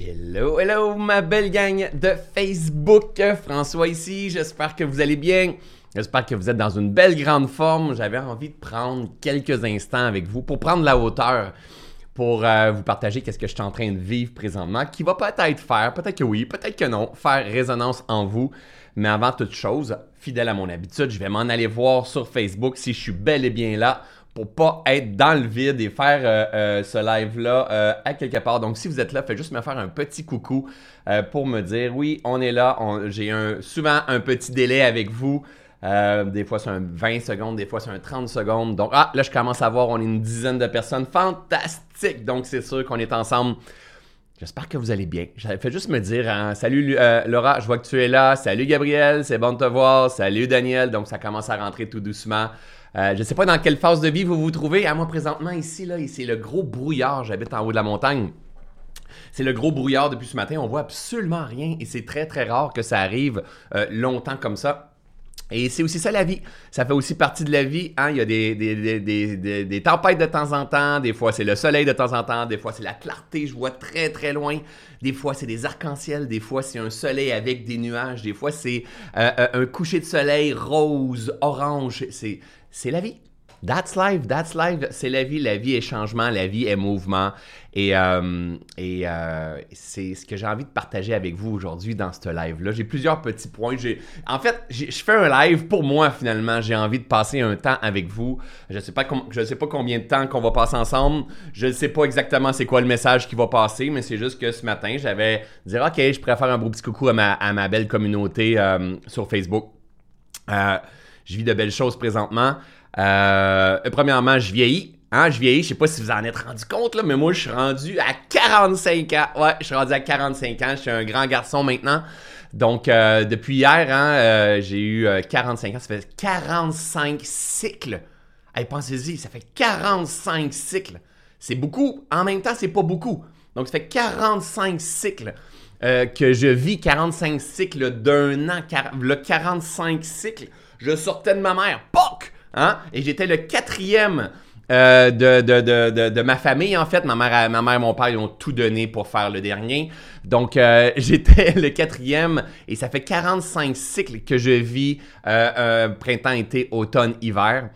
Hello, hello, ma belle gang de Facebook. François ici, j'espère que vous allez bien. J'espère que vous êtes dans une belle grande forme. J'avais envie de prendre quelques instants avec vous pour prendre la hauteur, pour euh, vous partager qu'est-ce que je suis en train de vivre présentement, qui va peut-être faire, peut-être que oui, peut-être que non, faire résonance en vous. Mais avant toute chose, fidèle à mon habitude, je vais m'en aller voir sur Facebook si je suis bel et bien là pour pas être dans le vide et faire euh, euh, ce live-là euh, à quelque part. Donc, si vous êtes là, faites juste me faire un petit coucou pour me dire oui, on est là. J'ai souvent un petit délai avec vous. des fois, c'est un 20 secondes, des fois, c'est un 30 secondes. Donc, ah, là, je commence à voir, on est une dizaine de personnes. Fantastique! Donc, c'est sûr qu'on est ensemble. J'espère que vous allez bien. J'avais fait juste me dire hein, Salut Laura, je vois que tu es là. Salut Gabriel, c'est bon de te voir. Salut Daniel. Donc, ça commence à rentrer tout doucement. Euh, je ne sais pas dans quelle phase de vie vous vous trouvez. À moi, présentement, ici, là, c'est le gros brouillard. J'habite en haut de la montagne. C'est le gros brouillard depuis ce matin. On voit absolument rien et c'est très, très rare que ça arrive euh, longtemps comme ça. Et c'est aussi ça la vie. Ça fait aussi partie de la vie. Hein? Il y a des, des, des, tempêtes de temps en temps. Des fois, c'est le soleil de temps en temps. Des fois, c'est la clarté. Je vois très, très loin. Des fois, c'est des arcs-en-ciel. Des fois, c'est un soleil avec des nuages. Des fois, c'est euh, un coucher de soleil rose, orange. C'est c'est la vie. That's life, that's life, c'est la vie. La vie est changement, la vie est mouvement. Et, euh, euh, c'est ce que j'ai envie de partager avec vous aujourd'hui dans ce live-là. J'ai plusieurs petits points. En fait, je fais un live pour moi finalement. J'ai envie de passer un temps avec vous. Je ne sais, pas sais pas combien de temps qu'on va passer ensemble. Je ne sais pas exactement c'est quoi le message qui va passer, mais c'est juste que ce matin, j'avais dire OK, je préfère un beau petit coucou à ma, à ma belle communauté euh, sur Facebook. Je vis de belles choses présentement. Euh, premièrement, je vieillis. Hein, je vieillis, je sais pas si vous en êtes rendu compte, là, mais moi, je suis rendu à 45 ans. Ouais, je suis rendu à 45 ans. Je suis un grand garçon maintenant. Donc, euh, depuis hier, hein, euh, j'ai eu 45 ans. Ça fait 45 cycles. Hey, pensez-y, ça fait 45 cycles. C'est beaucoup. En même temps, c'est pas beaucoup. Donc, ça fait 45 cycles. que je vis 45 cycles d'un an, le 45 cycles je sortais de ma mère, POC! Hein? Et j'étais le quatrième euh, de, de, de, ma famille, en fait. Ma mère, ma mère et mon père, ils ont tout donné pour faire le dernier. Donc, euh, j'étais le quatrième et ça fait 45 cycles que je vis euh, printemps, été, automne, hiver.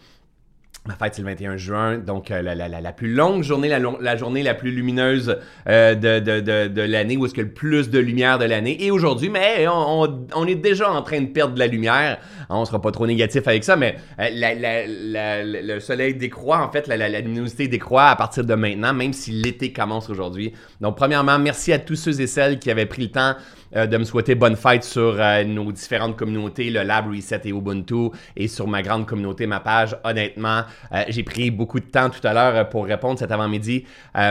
Ma fête, c'est le 21 juin, donc euh, la, la, la, plus longue journée, la, journée la plus lumineuse euh, de, de, de, de l'année, où est-ce a le plus de lumière de l'année. Et aujourd'hui, mais on, on, est déjà en train de perdre de la lumière. On sera pas trop négatif avec ça, mais euh, le soleil décroît, en fait, la, luminosité décroît à partir de maintenant, même si l'été commence aujourd'hui. Donc, premièrement, merci à tous ceux et celles qui avaient pris le temps euh, de me souhaiter bonne fête sur euh, nos différentes communautés, le Lab Reset et Ubuntu, et sur ma grande communauté, ma page. Honnêtement, euh, j'ai pris beaucoup de temps tout à l'heure pour répondre cet avant-midi,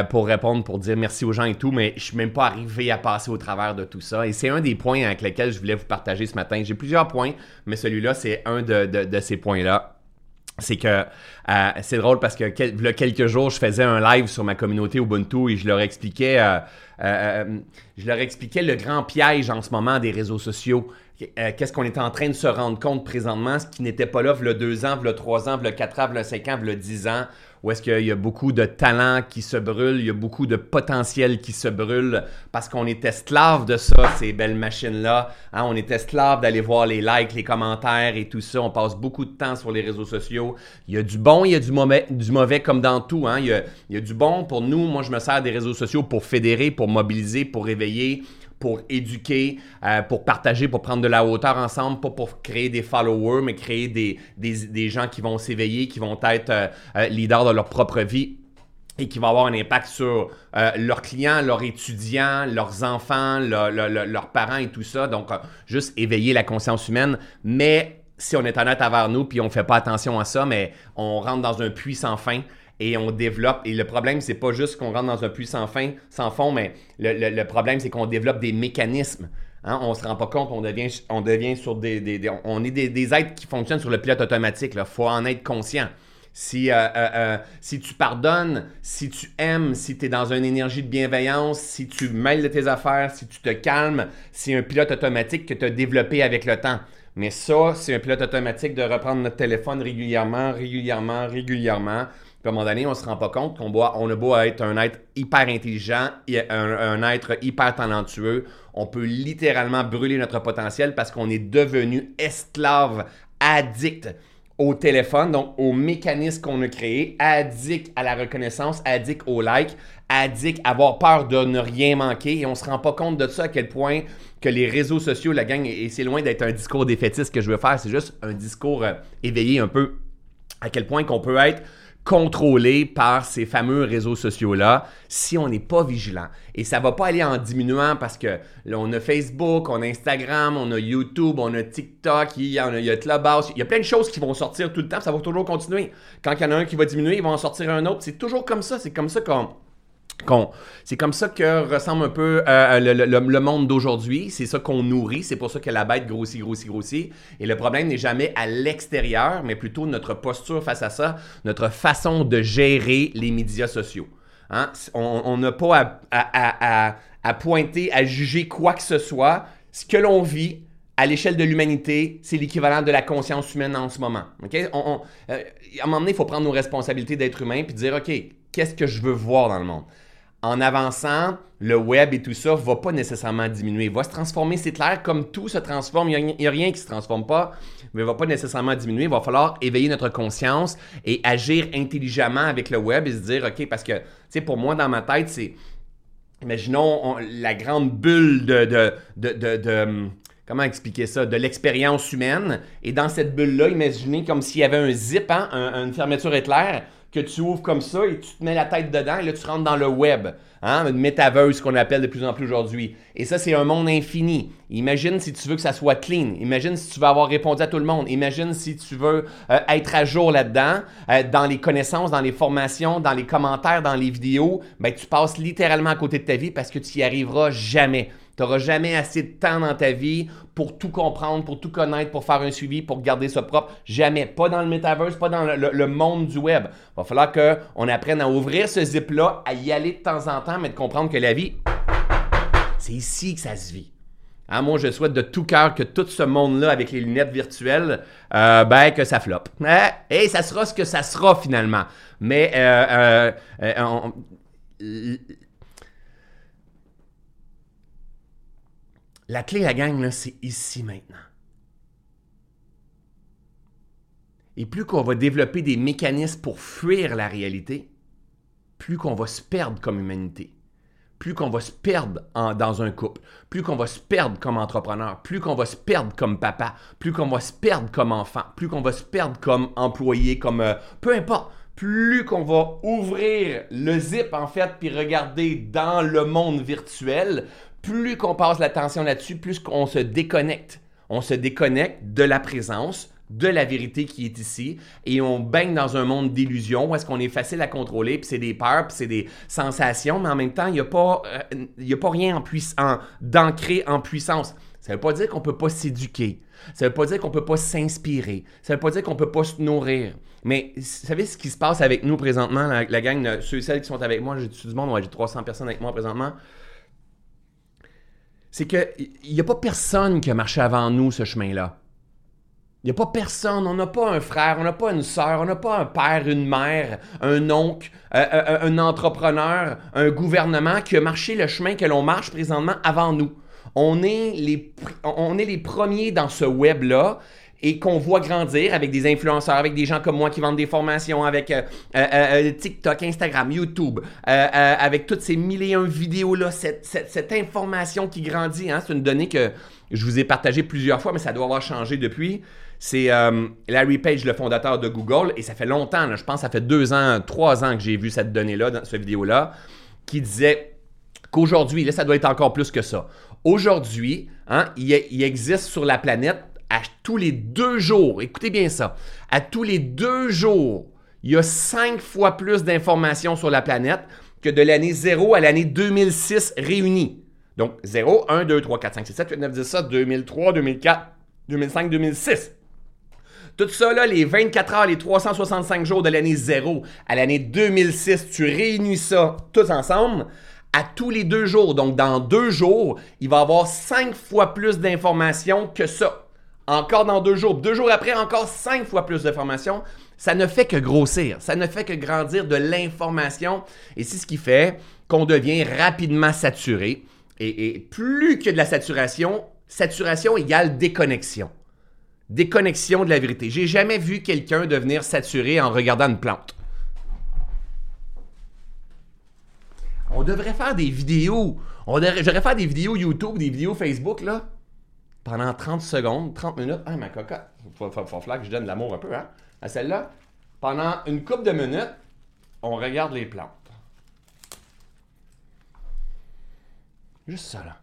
pour répondre, pour dire merci aux gens et tout, mais je suis même pas arrivé à passer au travers de tout ça. Et c'est un des points avec lesquels je voulais vous partager ce matin. J'ai plusieurs points, mais celui-là, c'est un de, de ces points-là c'est que euh, c'est drôle parce que il quelques jours, je faisais un live sur ma communauté Ubuntu et je leur expliquais, euh, euh, le grand piège en ce moment des réseaux sociaux. Qu'est-ce qu'on est en train de se rendre compte présentement, ce qui n'était pas là a deux ans, il y a trois ans, il y a quatre ans, il y a cinq ans, il y a dix ans, où est-ce qu'il y a beaucoup de talents qui se brûlent, il y a beaucoup de potentiel qui se brûle parce qu'on est esclave de ça, ces belles machines-là. Hein? On est esclave d'aller voir les likes, les commentaires et tout ça. On passe beaucoup de temps sur les réseaux sociaux. Il y a du bon, il y a du mauvais, du mauvais comme dans tout. Hein? Il y a du bon pour nous. Moi, je me sers des réseaux sociaux pour fédérer, pour mobiliser, pour réveiller pour éduquer, euh, pour partager, pour prendre de la hauteur ensemble, pas pour créer des followers, mais créer des, des, gens qui vont s'éveiller, qui vont être euh, euh, leaders de leur propre vie et qui vont avoir un impact sur leurs clients, leurs étudiants, leurs enfants, leurs parents et tout ça. Donc, juste éveiller la conscience humaine. Mais si on est honnête envers nous, puis on ne fait pas attention à ça, mais on rentre dans un puits sans fin et on développe. Et le problème, c'est pas juste qu'on rentre dans un puits sans fin, sans fond, mais le, problème, c'est qu'on développe des mécanismes. Hein? On se rend pas compte, on devient, sur des, on est des, êtres qui fonctionnent sur le pilote automatique. Il faut en être conscient. Si, euh, euh, euh, si tu pardonnes, si tu aimes, si tu es dans une énergie de bienveillance, si tu mêles tes affaires, si tu te calmes, c'est un pilote automatique que tu as développé avec le temps. Mais ça, c'est un pilote automatique de reprendre notre téléphone régulièrement, régulièrement, régulièrement Puis à un moment donné, on se rend pas compte qu'on on a beau être un être hyper intelligent, un, un être hyper talentueux, on peut littéralement brûler notre potentiel parce qu'on est devenu esclave, addict au téléphone, donc au mécanisme qu'on a créé, addict à la reconnaissance, addict au like, addict à avoir peur de ne rien manquer. Et on se rend pas compte de ça à quel point que les réseaux sociaux, la gang, et c'est loin d'être un discours défaitiste que je veux faire, c'est juste un discours euh, éveillé un peu à quel point qu'on peut être contrôlé par ces fameux réseaux sociaux-là si on n'est pas vigilant. Et ça va pas aller en diminuant parce que là, on a Facebook, on a Instagram, on a YouTube, on a TikTok, il y a, il il y a plein de choses qui vont sortir tout le temps, ça va toujours continuer. Quand il y en a un qui va diminuer, il va en sortir un autre. C'est toujours comme ça, c'est comme ça qu'on c'est comme ça que ressemble un peu le, monde d'aujourd'hui. C'est ça qu'on nourrit. C'est pour ça que la bête grossit, grossit, grossit. Et le problème n'est jamais à l'extérieur, mais plutôt notre posture face à ça, notre façon de gérer les médias sociaux. Hein? On n'a pas à, pointer, à juger quoi que ce soit. Ce que l'on vit, à l'échelle de l'humanité, c'est l'équivalent de la conscience humaine en ce moment. Euh, à un moment donné, il faut prendre nos responsabilités d'être humain et dire, OK, qu'est-ce que je veux voir dans le monde? en avançant, le web et tout ça va pas nécessairement diminuer. Il va se transformer, c'est clair, comme tout se transforme. Il n'y a, rien qui se transforme pas, mais il va pas nécessairement diminuer. Il va falloir éveiller notre conscience et agir intelligemment avec le web et se dire, OK, parce que, tu sais, pour moi, dans ma tête, c'est, imaginons la grande bulle de, de, de, de hum, comment expliquer ça, de l'expérience humaine. Et dans cette bulle-là, imaginez comme s'il y avait un zip, hein, une fermeture éclair que tu ouvres comme ça et tu te mets la tête dedans et là tu rentres dans le web, hein, une métaverse qu'on appelle de plus en plus aujourd'hui. Et ça c'est un monde infini. Imagine si tu veux que ça soit clean. Imagine si tu veux avoir répondu à tout le monde. Imagine si tu veux euh, être à jour là-dedans, euh, dans les connaissances, dans les formations, dans les commentaires, dans les vidéos. Ben tu passes littéralement à côté de ta vie parce que tu y arriveras jamais. Tu n'auras jamais assez de temps dans ta vie pour tout comprendre, pour tout connaître, pour faire un suivi, pour garder ça propre. Jamais. Pas dans le metaverse, pas dans le, monde du web. Il va falloir qu'on apprenne à ouvrir ce zip-là, à y aller de temps en temps, mais de comprendre que la vie, c'est ici que ça se vit. Hein, moi, je souhaite de tout cœur que tout ce monde-là, avec les lunettes virtuelles, euh, ben, que ça floppe. Hein? Et ça sera ce que ça sera finalement. Mais euh, euh, La clé, la gang, c'est ici maintenant. Et plus qu'on va développer des mécanismes pour fuir la réalité, plus qu'on va se perdre comme humanité, plus qu'on va se perdre dans un couple, plus qu'on va se perdre comme entrepreneur, plus qu'on va se perdre comme papa, plus qu'on va se perdre comme enfant, plus qu'on va se perdre comme employé, comme euh, peu importe, plus qu'on va ouvrir le zip en fait puis regarder dans le monde virtuel, plus qu'on passe l'attention là-dessus, plus qu'on se déconnecte. On se déconnecte de la présence, de la vérité qui est ici et on baigne dans un monde d'illusions où est-ce qu'on est facile à contrôler, puis c'est des peurs, puis c'est des sensations, mais en même temps, il n'y a, pas, euh, a pas rien en d'ancré en puissance. Ça ne veut pas dire qu'on ne peut pas s'éduquer. Ça ne veut pas dire qu'on ne peut pas s'inspirer. Ça ne veut pas dire qu'on ne peut pas se nourrir. Mais vous savez ce qui se passe avec nous présentement, la, gang, ceux et celles qui sont avec moi, j'ai du monde, j'ai 300 personnes avec moi présentement c'est qu'il n'y a pas personne qui a marché avant nous ce chemin-là. Il n'y a pas personne, on n'a pas un frère, on n'a pas une sœur, on n'a pas un père, une mère, un oncle, euh, euh, un entrepreneur, un gouvernement qui a marché le chemin que l'on marche présentement avant nous. On est les, on est les premiers dans ce web-là et qu'on voit grandir avec des influenceurs, avec des gens comme moi qui vendent des formations, avec euh, euh, euh, TikTok, Instagram, YouTube, avec toutes ces mille et un vidéos-là, cette, information qui grandit, hein, c'est une donnée que je vous ai partagée plusieurs fois, mais ça doit avoir changé depuis. C'est Larry Page, le fondateur de Google, et ça fait longtemps, je pense ça fait deux ans, trois ans que j'ai vu cette donnée-là, dans cette vidéo-là, qui disait qu'aujourd'hui, là, ça doit être encore plus que ça. Aujourd'hui, hein, il existe sur la planète à tous les deux jours, écoutez bien ça, à tous les deux jours, il y a cinq fois plus d'informations sur la planète que de l'année 0 à l'année 2006 réunies. Donc 0, 1, 2, 3, 4, 5, 6, 7, 8, 9, 10, ça, 2003, 2004, 2005, 2006. Tout ça, là, les 24 heures, les 365 jours de l'année 0 à l'année 2006, tu réunis ça tous ensemble à tous les deux jours. Donc, dans deux jours, il va y avoir cinq fois plus d'informations que ça Encore dans deux jours. Deux jours après, encore cinq fois plus d'informations. Ça ne fait que grossir. Ça ne fait que grandir de l'information. Et c'est ce qui fait qu'on devient rapidement saturé. Et, plus que de la saturation, saturation égale déconnexion. Déconnexion de la vérité. J'ai jamais vu quelqu'un devenir saturé en regardant une plante. On devrait faire des vidéos. On devrait, des vidéos YouTube, des vidéos Facebook, là, pendant 30 secondes, 30 minutes. Ah, ma cocotte. Il faut, faut, faut, que je donne de l'amour un peu, hein, à celle-là. Pendant une couple de minutes, on regarde les plantes. Juste ça, là.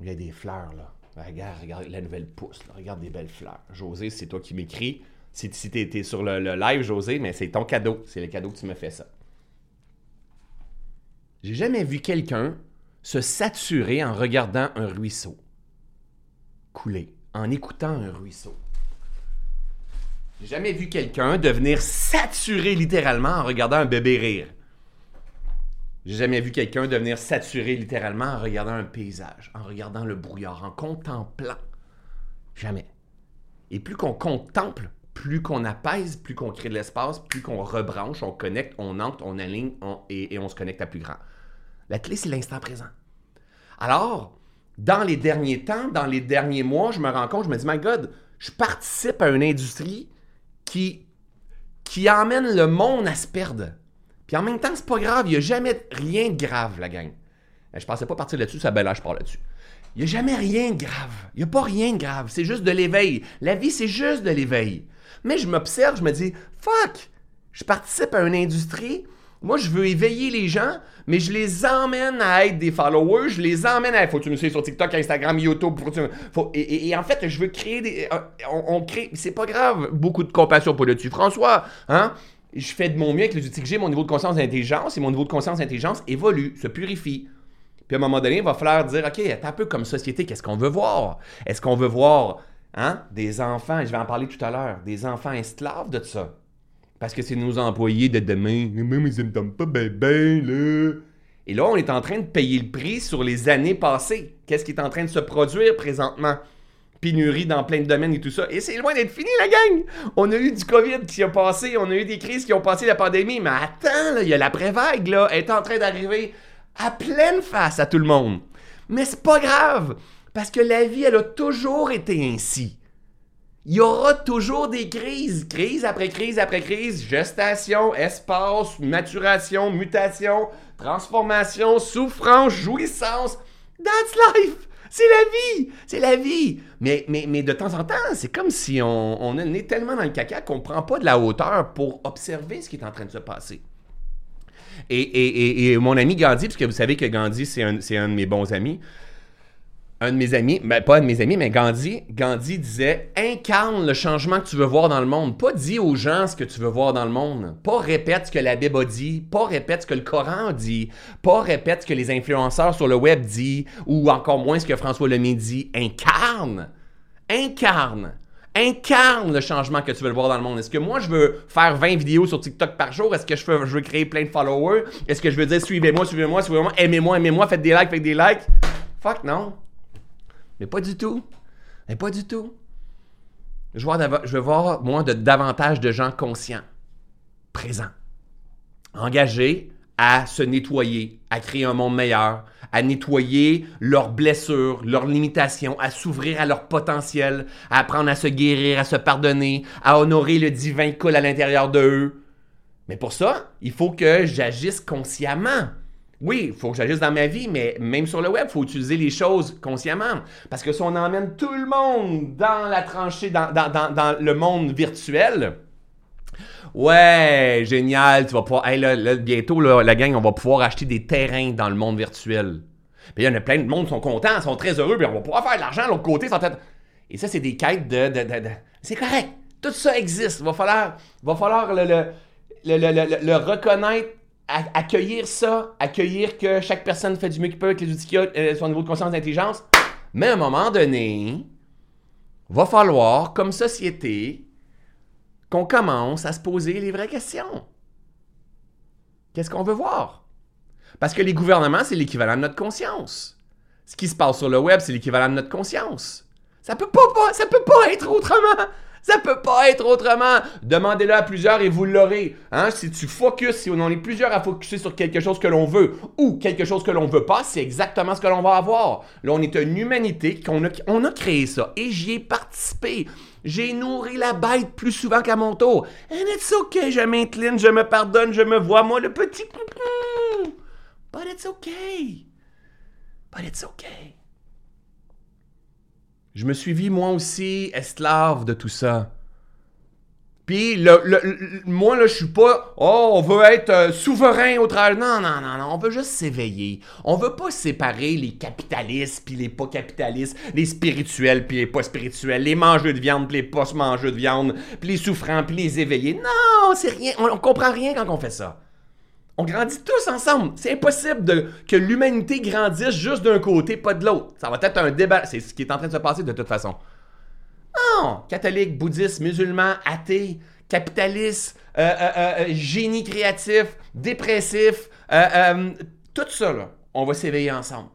Il y a des fleurs, là. Regarde, regarde la nouvelle pousse, là. regarde des belles fleurs. José, c'est toi qui m'écris. Si, si tu es sur le, le live, José, mais c'est ton cadeau. C'est le cadeau que tu me fais ça. J'ai jamais vu quelqu'un se saturer en regardant un ruisseau couler, en écoutant un ruisseau. J'ai jamais vu quelqu'un devenir saturé littéralement en regardant un bébé rire. J'ai jamais vu quelqu'un devenir saturé littéralement en regardant un paysage, en regardant le brouillard, en contemplant. Jamais. Et plus qu'on contemple, plus qu'on apaise, plus qu'on crée de l'espace, plus qu'on rebranche, on connecte, on entre, on aligne et, et on se connecte à plus grand. La clé, c'est l'instant présent. Alors, dans les derniers temps, dans les derniers mois, je me rends compte, je me dis, my God, je participe à une industrie qui, qui emmène le monde à se perdre. Puis en même temps, c'est pas grave, il n'y a jamais rien de grave, la gang. Je pensais pas partir là-dessus, ça ben là, je pars là-dessus. Il n'y a jamais rien de grave. Il n'y a pas rien de grave. C'est juste de l'éveil. La vie, c'est juste de l'éveil. Mais je m'observe, je me dis, fuck, je participe à une industrie moi, je veux éveiller les gens, mais je les emmène à être des followers, je les emmène à. Faut que tu me suives sur TikTok, Instagram, YouTube. Faut et, en fait, je veux créer des. Euh, on, crée. C'est pas grave, beaucoup de compassion pour le dessus. François, hein? Je fais de mon mieux avec les outils que j'ai, mon niveau de conscience d'intelligence, et mon niveau de conscience d'intelligence évolue, se purifie. Puis à un moment donné, il va falloir dire OK, un peu comme société, qu'est-ce qu'on veut voir? Est-ce qu'on veut voir hein, des enfants, je vais en parler tout à l'heure, des enfants esclaves de ça? Parce que c'est nos employés de demain. Mais ils me pas bien, ben, là. Et là, on est en train de payer le prix sur les années passées. Qu'est-ce qui est en train de se produire présentement? Pénurie dans plein de domaines et tout ça. Et c'est loin d'être fini, la gang! On a eu du COVID qui a passé, on a eu des crises qui ont passé la pandémie, mais attends, il y a l'après-vague, là, est en train d'arriver à pleine face à tout le monde. Mais c'est pas grave, parce que la vie, elle a toujours été ainsi. Il y aura toujours des crises, crise après crise après crise, gestation, espace, maturation, mutation, transformation, souffrance, jouissance. That's life! C'est la vie! C'est la vie! Mais, mais, mais de temps en temps, c'est comme si on, est tellement dans le caca qu'on ne prend pas de la hauteur pour observer ce qui est en train de se passer. Et, et, et, mon ami Gandhi, puisque vous savez que Gandhi, c'est un, un de mes bons amis, un de mes amis, ben pas un de mes amis, mais Gandhi, Gandhi disait incarne le changement que tu veux voir dans le monde. Pas dis aux gens ce que tu veux voir dans le monde. Pas répète ce que la Bible a dit. Pas répète ce que le Coran dit. Pas répète ce que les influenceurs sur le web disent. Ou encore moins ce que François Lemay dit. Incarne. Incarne. Incarne le changement que tu veux voir dans le monde. Est-ce que moi, je veux faire 20 vidéos sur TikTok par jour? Est-ce que je veux, je veux créer plein de followers? Est-ce que je veux dire suivez-moi, suivez-moi, suivez-moi, aimez-moi, aimez-moi, faites des likes, faites des likes? Fuck non. Mais pas du tout. Mais pas du tout. Je, veux voir, moi, de, davantage de gens conscients, présents, engagés à se nettoyer, à créer un monde meilleur, à nettoyer leurs blessures, leurs limitations, à s'ouvrir à leur potentiel, à apprendre à se guérir, à se pardonner, à honorer le divin coule à l'intérieur d'eux. Mais pour ça, il faut que j'agisse consciemment. Oui, il faut que j'agisse dans ma vie, mais même sur le web, il faut utiliser les choses consciemment. Parce que si on emmène tout le monde dans la tranchée, dans, le monde virtuel, ouais, génial, tu vas pouvoir. Bientôt, la gang, on va pouvoir acheter des terrains dans le monde virtuel. Il y en a plein de monde qui sont contents, sont très heureux, puis on va pouvoir faire de l'argent de l'autre côté. Et ça, c'est des quêtes de. C'est correct. Tout ça existe. Il va falloir, va falloir le reconnaître accueillir ça, accueillir que chaque personne fait du mieux qu'il peut avec les outils qu'il a, euh, son niveau de conscience d'intelligence. Mais à un moment donné, va falloir, comme société, qu'on commence à se poser les vraies questions. Qu'est-ce qu'on veut voir? Parce que les gouvernements, c'est l'équivalent de notre conscience. Ce qui se passe sur le web, c'est l'équivalent de notre conscience. Ça peut pas, pas ça peut pas être autrement. Ça peut pas être autrement. Demandez-le à plusieurs et vous l'aurez. Hein? Si tu focuses, si on est plusieurs à focuser sur quelque chose que l'on veut ou quelque chose que l'on veut pas, c'est exactement ce que l'on va avoir. Là, on est une humanité qu'on a, on a créé ça et j'y ai participé. J'ai nourri la bête plus souvent qu'à mon tour. And it's okay, je m'incline, je me pardonne, je me vois, moi, le petit But it's okay. But it's okay. Je me suis vu moi aussi esclave de tout ça. Puis moi là, je suis pas oh, on veut être euh, souverain au travers. Non, non, non, non, on veut juste s'éveiller. On veut pas séparer les capitalistes puis les pas capitalistes, les spirituels puis les pas spirituels, les mangeux de viande puis les pas mangeux de viande, puis les souffrants puis les éveillés. Non, c'est rien, on, on comprend rien quand on fait ça. On grandit tous ensemble. C'est impossible que l'humanité grandisse juste d'un côté, pas de l'autre. Ça va être un débat. C'est ce qui est en train de se passer de toute façon. Non! Catholique, bouddhiste, musulman, athée, capitaliste, euh, euh, euh, génie créatif, dépressif, tout ça, là, on va s'éveiller ensemble.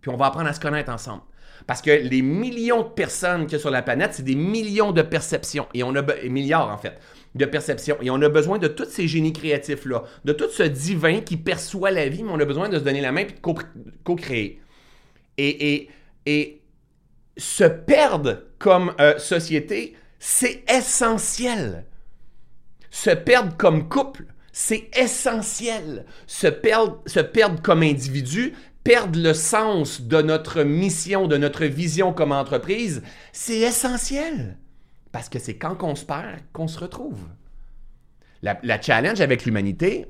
Puis on va apprendre à se connaître ensemble. Parce que les millions de personnes qu'il y a sur la planète, c'est des millions de perceptions. Et on a milliards, en fait de perception. Et on a besoin de tous ces génies créatifs-là, de tout ce divin qui perçoit la vie, mais on a besoin de se donner la main et de co-créer. Et, et, et, se perdre comme euh, société, c'est essentiel. Se perdre comme couple, c'est essentiel. Se perdre, se perdre comme individu, perdre le sens de notre mission, de notre vision comme entreprise, c'est essentiel. Parce que c'est quand on se perd qu'on se retrouve. La, challenge avec l'humanité,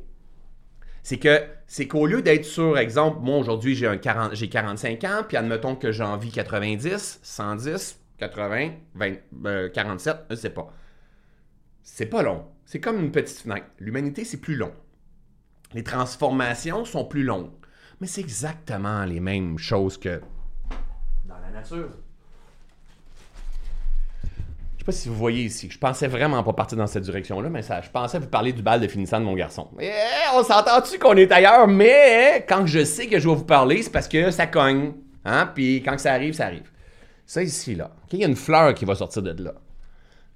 c'est que c'est qu'au lieu d'être sur, exemple, moi aujourd'hui j'ai 45 ans, puis admettons que j'ai envie 90, 110, 80, 20, 47, je sais pas. C'est pas long. C'est comme une petite fenêtre. L'humanité, c'est plus long. Les transformations sont plus longues. Mais c'est exactement les mêmes choses que dans la nature pas si vous voyez ici. Je pensais vraiment pas partir dans cette direction-là, mais ça, je pensais vous parler du bal de finissant de mon garçon. On s'entend-tu qu'on est ailleurs, mais quand je sais que je vais vous parler, c'est parce que ça cogne. Hein? Puis quand ça arrive, ça arrive. Ça ici, là. Il y a une fleur qui va sortir de là.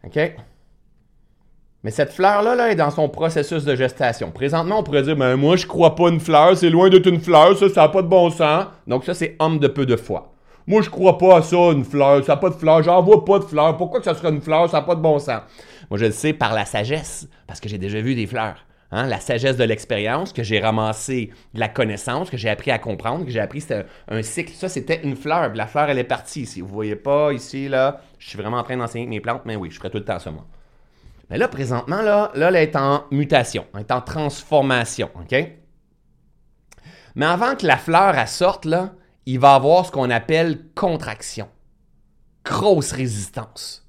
OK? Mais cette fleur-là là, est dans son processus de gestation. Présentement, on pourrait dire ben, Moi, je crois pas une fleur, c'est loin d'être une fleur, ça, ça n'a pas de bon sens. Donc, ça, c'est homme de peu de foi. Moi, je crois pas à ça, une fleur. Ça n'a pas de fleur. J'en vois pas de fleur. Pourquoi que ça serait une fleur? Ça n'a pas de bon sens. Moi, je le sais par la sagesse, parce que j'ai déjà vu des fleurs. Hein? La sagesse de l'expérience, que j'ai ramassé de la connaissance, que j'ai appris à comprendre, que j'ai appris c'était un cycle. Ça, c'était une fleur. La fleur, elle est partie ici. Vous voyez pas ici, là. Je suis vraiment en train d'enseigner mes plantes, mais oui, je ferai tout le temps ça, moi. Mais là, présentement, là, elle est en mutation, elle est en transformation, OK? Mais avant que la fleur, elle sorte, là, il va avoir ce qu'on appelle contraction. Grosse résistance.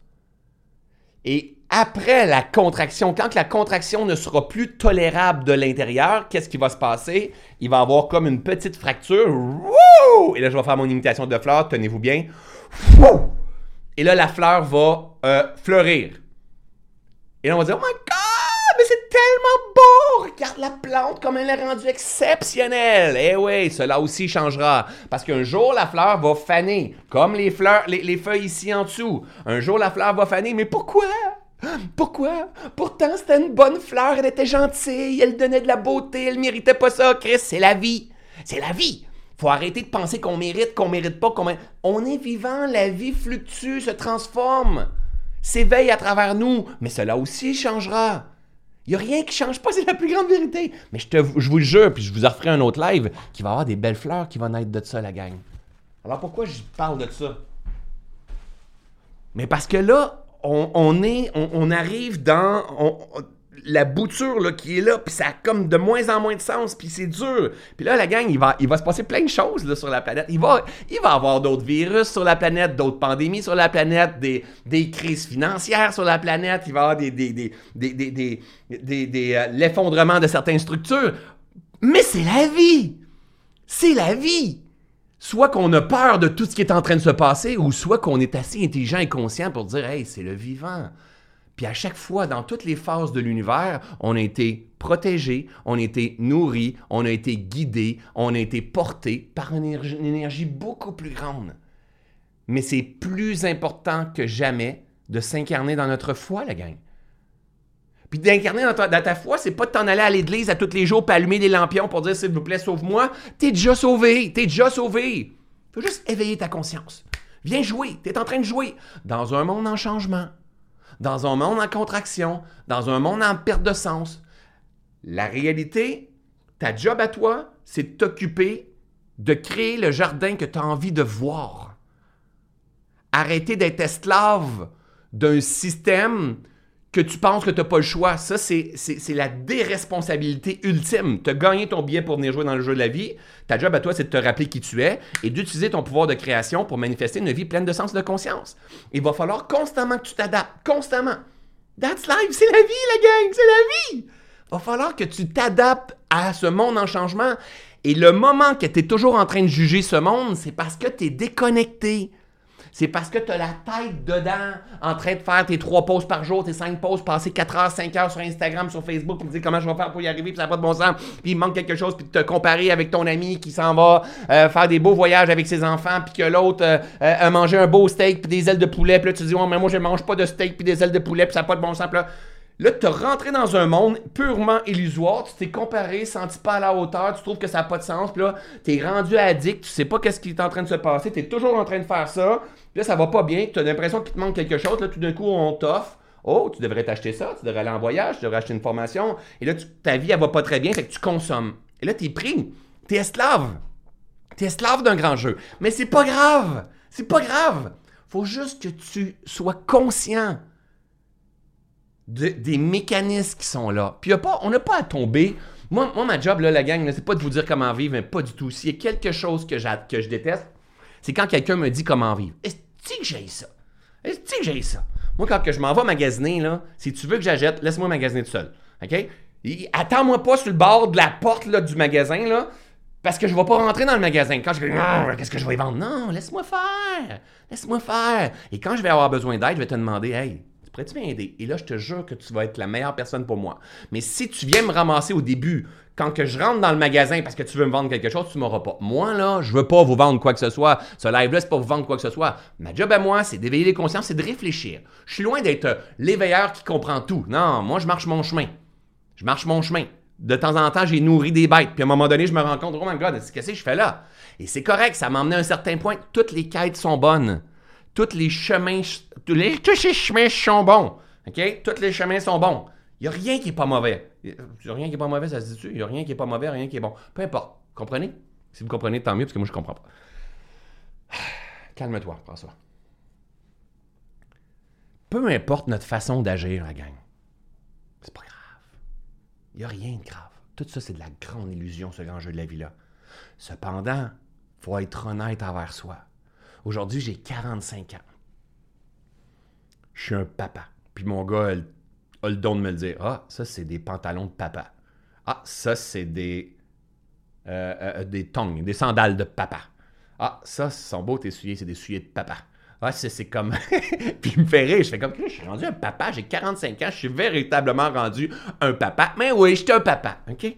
Et après la contraction, quand la contraction ne sera plus tolérable de l'intérieur, qu'est-ce qui va se passer? Il va avoir comme une petite fracture. Et là, je vais faire mon imitation de fleur, tenez-vous bien. Et là, la fleur va euh, fleurir. Et là, on va dire, oh my God! Tellement beau! Regarde la plante comme elle est rendue exceptionnelle! Eh oui, cela aussi changera. Parce qu'un jour, la fleur va faner. Comme les fleurs, les, feuilles ici en dessous. Un jour, la fleur va faner. Mais pourquoi? Pourquoi? Pourtant, c'était une bonne fleur, elle était gentille, elle donnait de la beauté, elle méritait pas ça, Chris. C'est la vie. C'est la vie. Faut arrêter de penser qu'on mérite, qu'on mérite pas, qu'on On est vivant, la vie fluctue, se transforme, s'éveille à travers nous, mais cela aussi changera. Il n'y a rien qui change pas, c'est la plus grande vérité. Mais je, te, je vous le jure, puis je vous offrirai un autre live, qui va avoir des belles fleurs qui vont naître de ça, la gang. Alors pourquoi je parle de ça? Mais parce que là, on, est, on, arrive dans la bouture là, qui est là, puis ça a comme de moins en moins de sens, puis c'est dur. Puis là, la gang, il va, il va se passer plein de choses sur la planète. Il va, il avoir d'autres virus sur la planète, d'autres pandémies sur la planète, des, des crises financières sur la planète, il va y avoir des, des, des, des euh, l'effondrement de certaines structures. Mais c'est la vie! C'est la vie! Soit qu'on a peur de tout ce qui est en train de se passer, ou soit qu'on est assez intelligent et conscient pour dire Hey, c'est le vivant. Puis à chaque fois, dans toutes les phases de l'univers, on a été protégé, on a été nourri, on a été guidé, on a été porté par une énergie, beaucoup plus grande. Mais c'est plus important que jamais de s'incarner dans notre foi, la gang. Puis d'incarner dans, ta- dans ta foi, c'est pas de t'en aller à l'église à tous les jours pour allumer des lampions pour dire s'il vous plaît, sauve-moi. T'es déjà sauvé, t'es déjà sauvé. Faut juste éveiller ta conscience. Viens jouer, t'es en train de jouer dans un monde en changement, dans un monde en contraction, dans un monde en perte de sens. La réalité, ta job à toi, c'est de t'occuper de créer le jardin que tu as envie de voir. Arrêter d'être esclave d'un système que tu penses que tu n'as pas le choix. Ça, c'est la déresponsabilité ultime. Tu as gagné ton billet pour venir jouer dans le jeu de la vie. Ta job à toi, c'est de te rappeler qui tu es et d'utiliser ton pouvoir de création pour manifester une vie pleine de sens de conscience. Il va falloir constamment que tu t'adaptes. Constamment. That's life. C'est la vie, la gang. C'est la vie. Va falloir que tu t'adaptes à ce monde en changement. Et le moment que tu es toujours en train de juger ce monde, c'est parce que tu es déconnecté. C'est parce que tu as la tête dedans, en train de faire tes trois posts par jour, tes cinq posts, passer 4 heures, 5 heures sur Instagram, sur Facebook, puis te dire comment je vais faire pour y arriver, puis ça n'a pas de bon sens, puis il manque quelque chose, puis te comparer avec ton ami qui s'en va euh, faire des beaux voyages avec ses enfants, puis que l'autre euh, euh, a mangé un beau steak, puis des ailes de poulet, puis là tu te dis, ouais, mais moi je mange pas de steak, puis des ailes de poulet, puis ça n'a pas de bon sens, là. Là, tu rentré dans un monde purement illusoire, tu t'es comparé, senti pas à la hauteur, tu trouves que ça n'a pas de sens, puis là, tu es rendu addict, tu sais pas qu'est-ce qui est en train de se passer, tu es toujours en train de faire ça, puis là, ça va pas bien, tu as l'impression qu'il te manque quelque chose, là, tout d'un coup, on t'offre. Oh, tu devrais t'acheter ça, tu devrais aller en voyage, tu devrais acheter une formation, et là, ta vie, elle va pas très bien, fait que tu consommes. Et là, tu es pris, tu es esclave. Tu es esclave d'un grand jeu. Mais c'est pas grave, c'est pas grave. Faut juste que tu sois conscient de- des mécanismes qui sont là. Puis y a pas, on n'a pas à tomber. Moi, moi, ma job, là, la gang, c'est pas de vous dire comment vivre, mais pas du tout. S'il y a quelque chose que, que je déteste, c'est quand quelqu'un me dit comment vivre. Est-ce que j'ai ça? Est-ce que j'ai ça? Moi, quand que je m'en vais magasiner, là, si tu veux que j'achète, laisse-moi magasiner tout seul. OK? Attends-moi pas sur le bord de la porte là, du magasin, là, parce que je vais pas rentrer dans le magasin. Quand je vais, Ah, qu'est-ce que je vais vendre? Non, laisse-moi faire. Laisse-moi faire. Et quand je vais avoir besoin d'aide, je vais te demander, hey, pourrais-tu m'aider? Et là, je te jure que tu vas être la meilleure personne pour moi. Mais si tu viens me ramasser au début, quand que je rentre dans le magasin parce que tu veux me vendre quelque chose, tu m'auras pas. Moi, là, je veux pas vous vendre quoi que ce soit. Ce live-là, c'est pas vous vendre quoi que ce soit. Ma job à moi, c'est d'éveiller les consciences, c'est de réfléchir. Je suis loin d'être euh, l'éveilleur qui comprend tout. Non, moi, je marche mon chemin. Je marche mon chemin. De temps en temps, j'ai nourri des bêtes. Puis à un moment donné, je me rends compte, oh my god, qu'est-ce que je fais là? Et c'est correct, ça m'a emmené à un certain point. Toutes les quêtes sont bonnes. Tous les chemins, tous les, tous chemins sont bons. OK? Tous les chemins sont bons. Il n'y a rien qui n'est pas mauvais. Il n'y a rien qui n'est pas mauvais, ça se dit-tu? Il n'y a rien qui n'est pas mauvais, rien qui est bon. Peu importe. Comprenez? Si vous comprenez, tant mieux, parce que moi, je comprends pas. Calme-toi, François. Peu importe notre façon d'agir, la gang. C'est pas grave. Il n'y a rien de grave. Tout ça, c'est de la grande illusion, ce grand jeu de la vie-là. Cependant, faut être honnête envers soi. Aujourd'hui, j'ai 45 ans. Je suis un papa. Puis mon gars a le, a le don de me le dire. Ah, ça, c'est des pantalons de papa. Ah, ça, c'est des, euh, euh, des tongs, des sandales de papa. Ah, ça, ce sont beaux tes c'est des souliers de papa. Ah, c'est c'est comme. Puis il me fait rire. Je fais comme. Je suis rendu un papa, j'ai 45 ans, je suis véritablement rendu un papa. Mais oui, j'étais un papa. OK? Il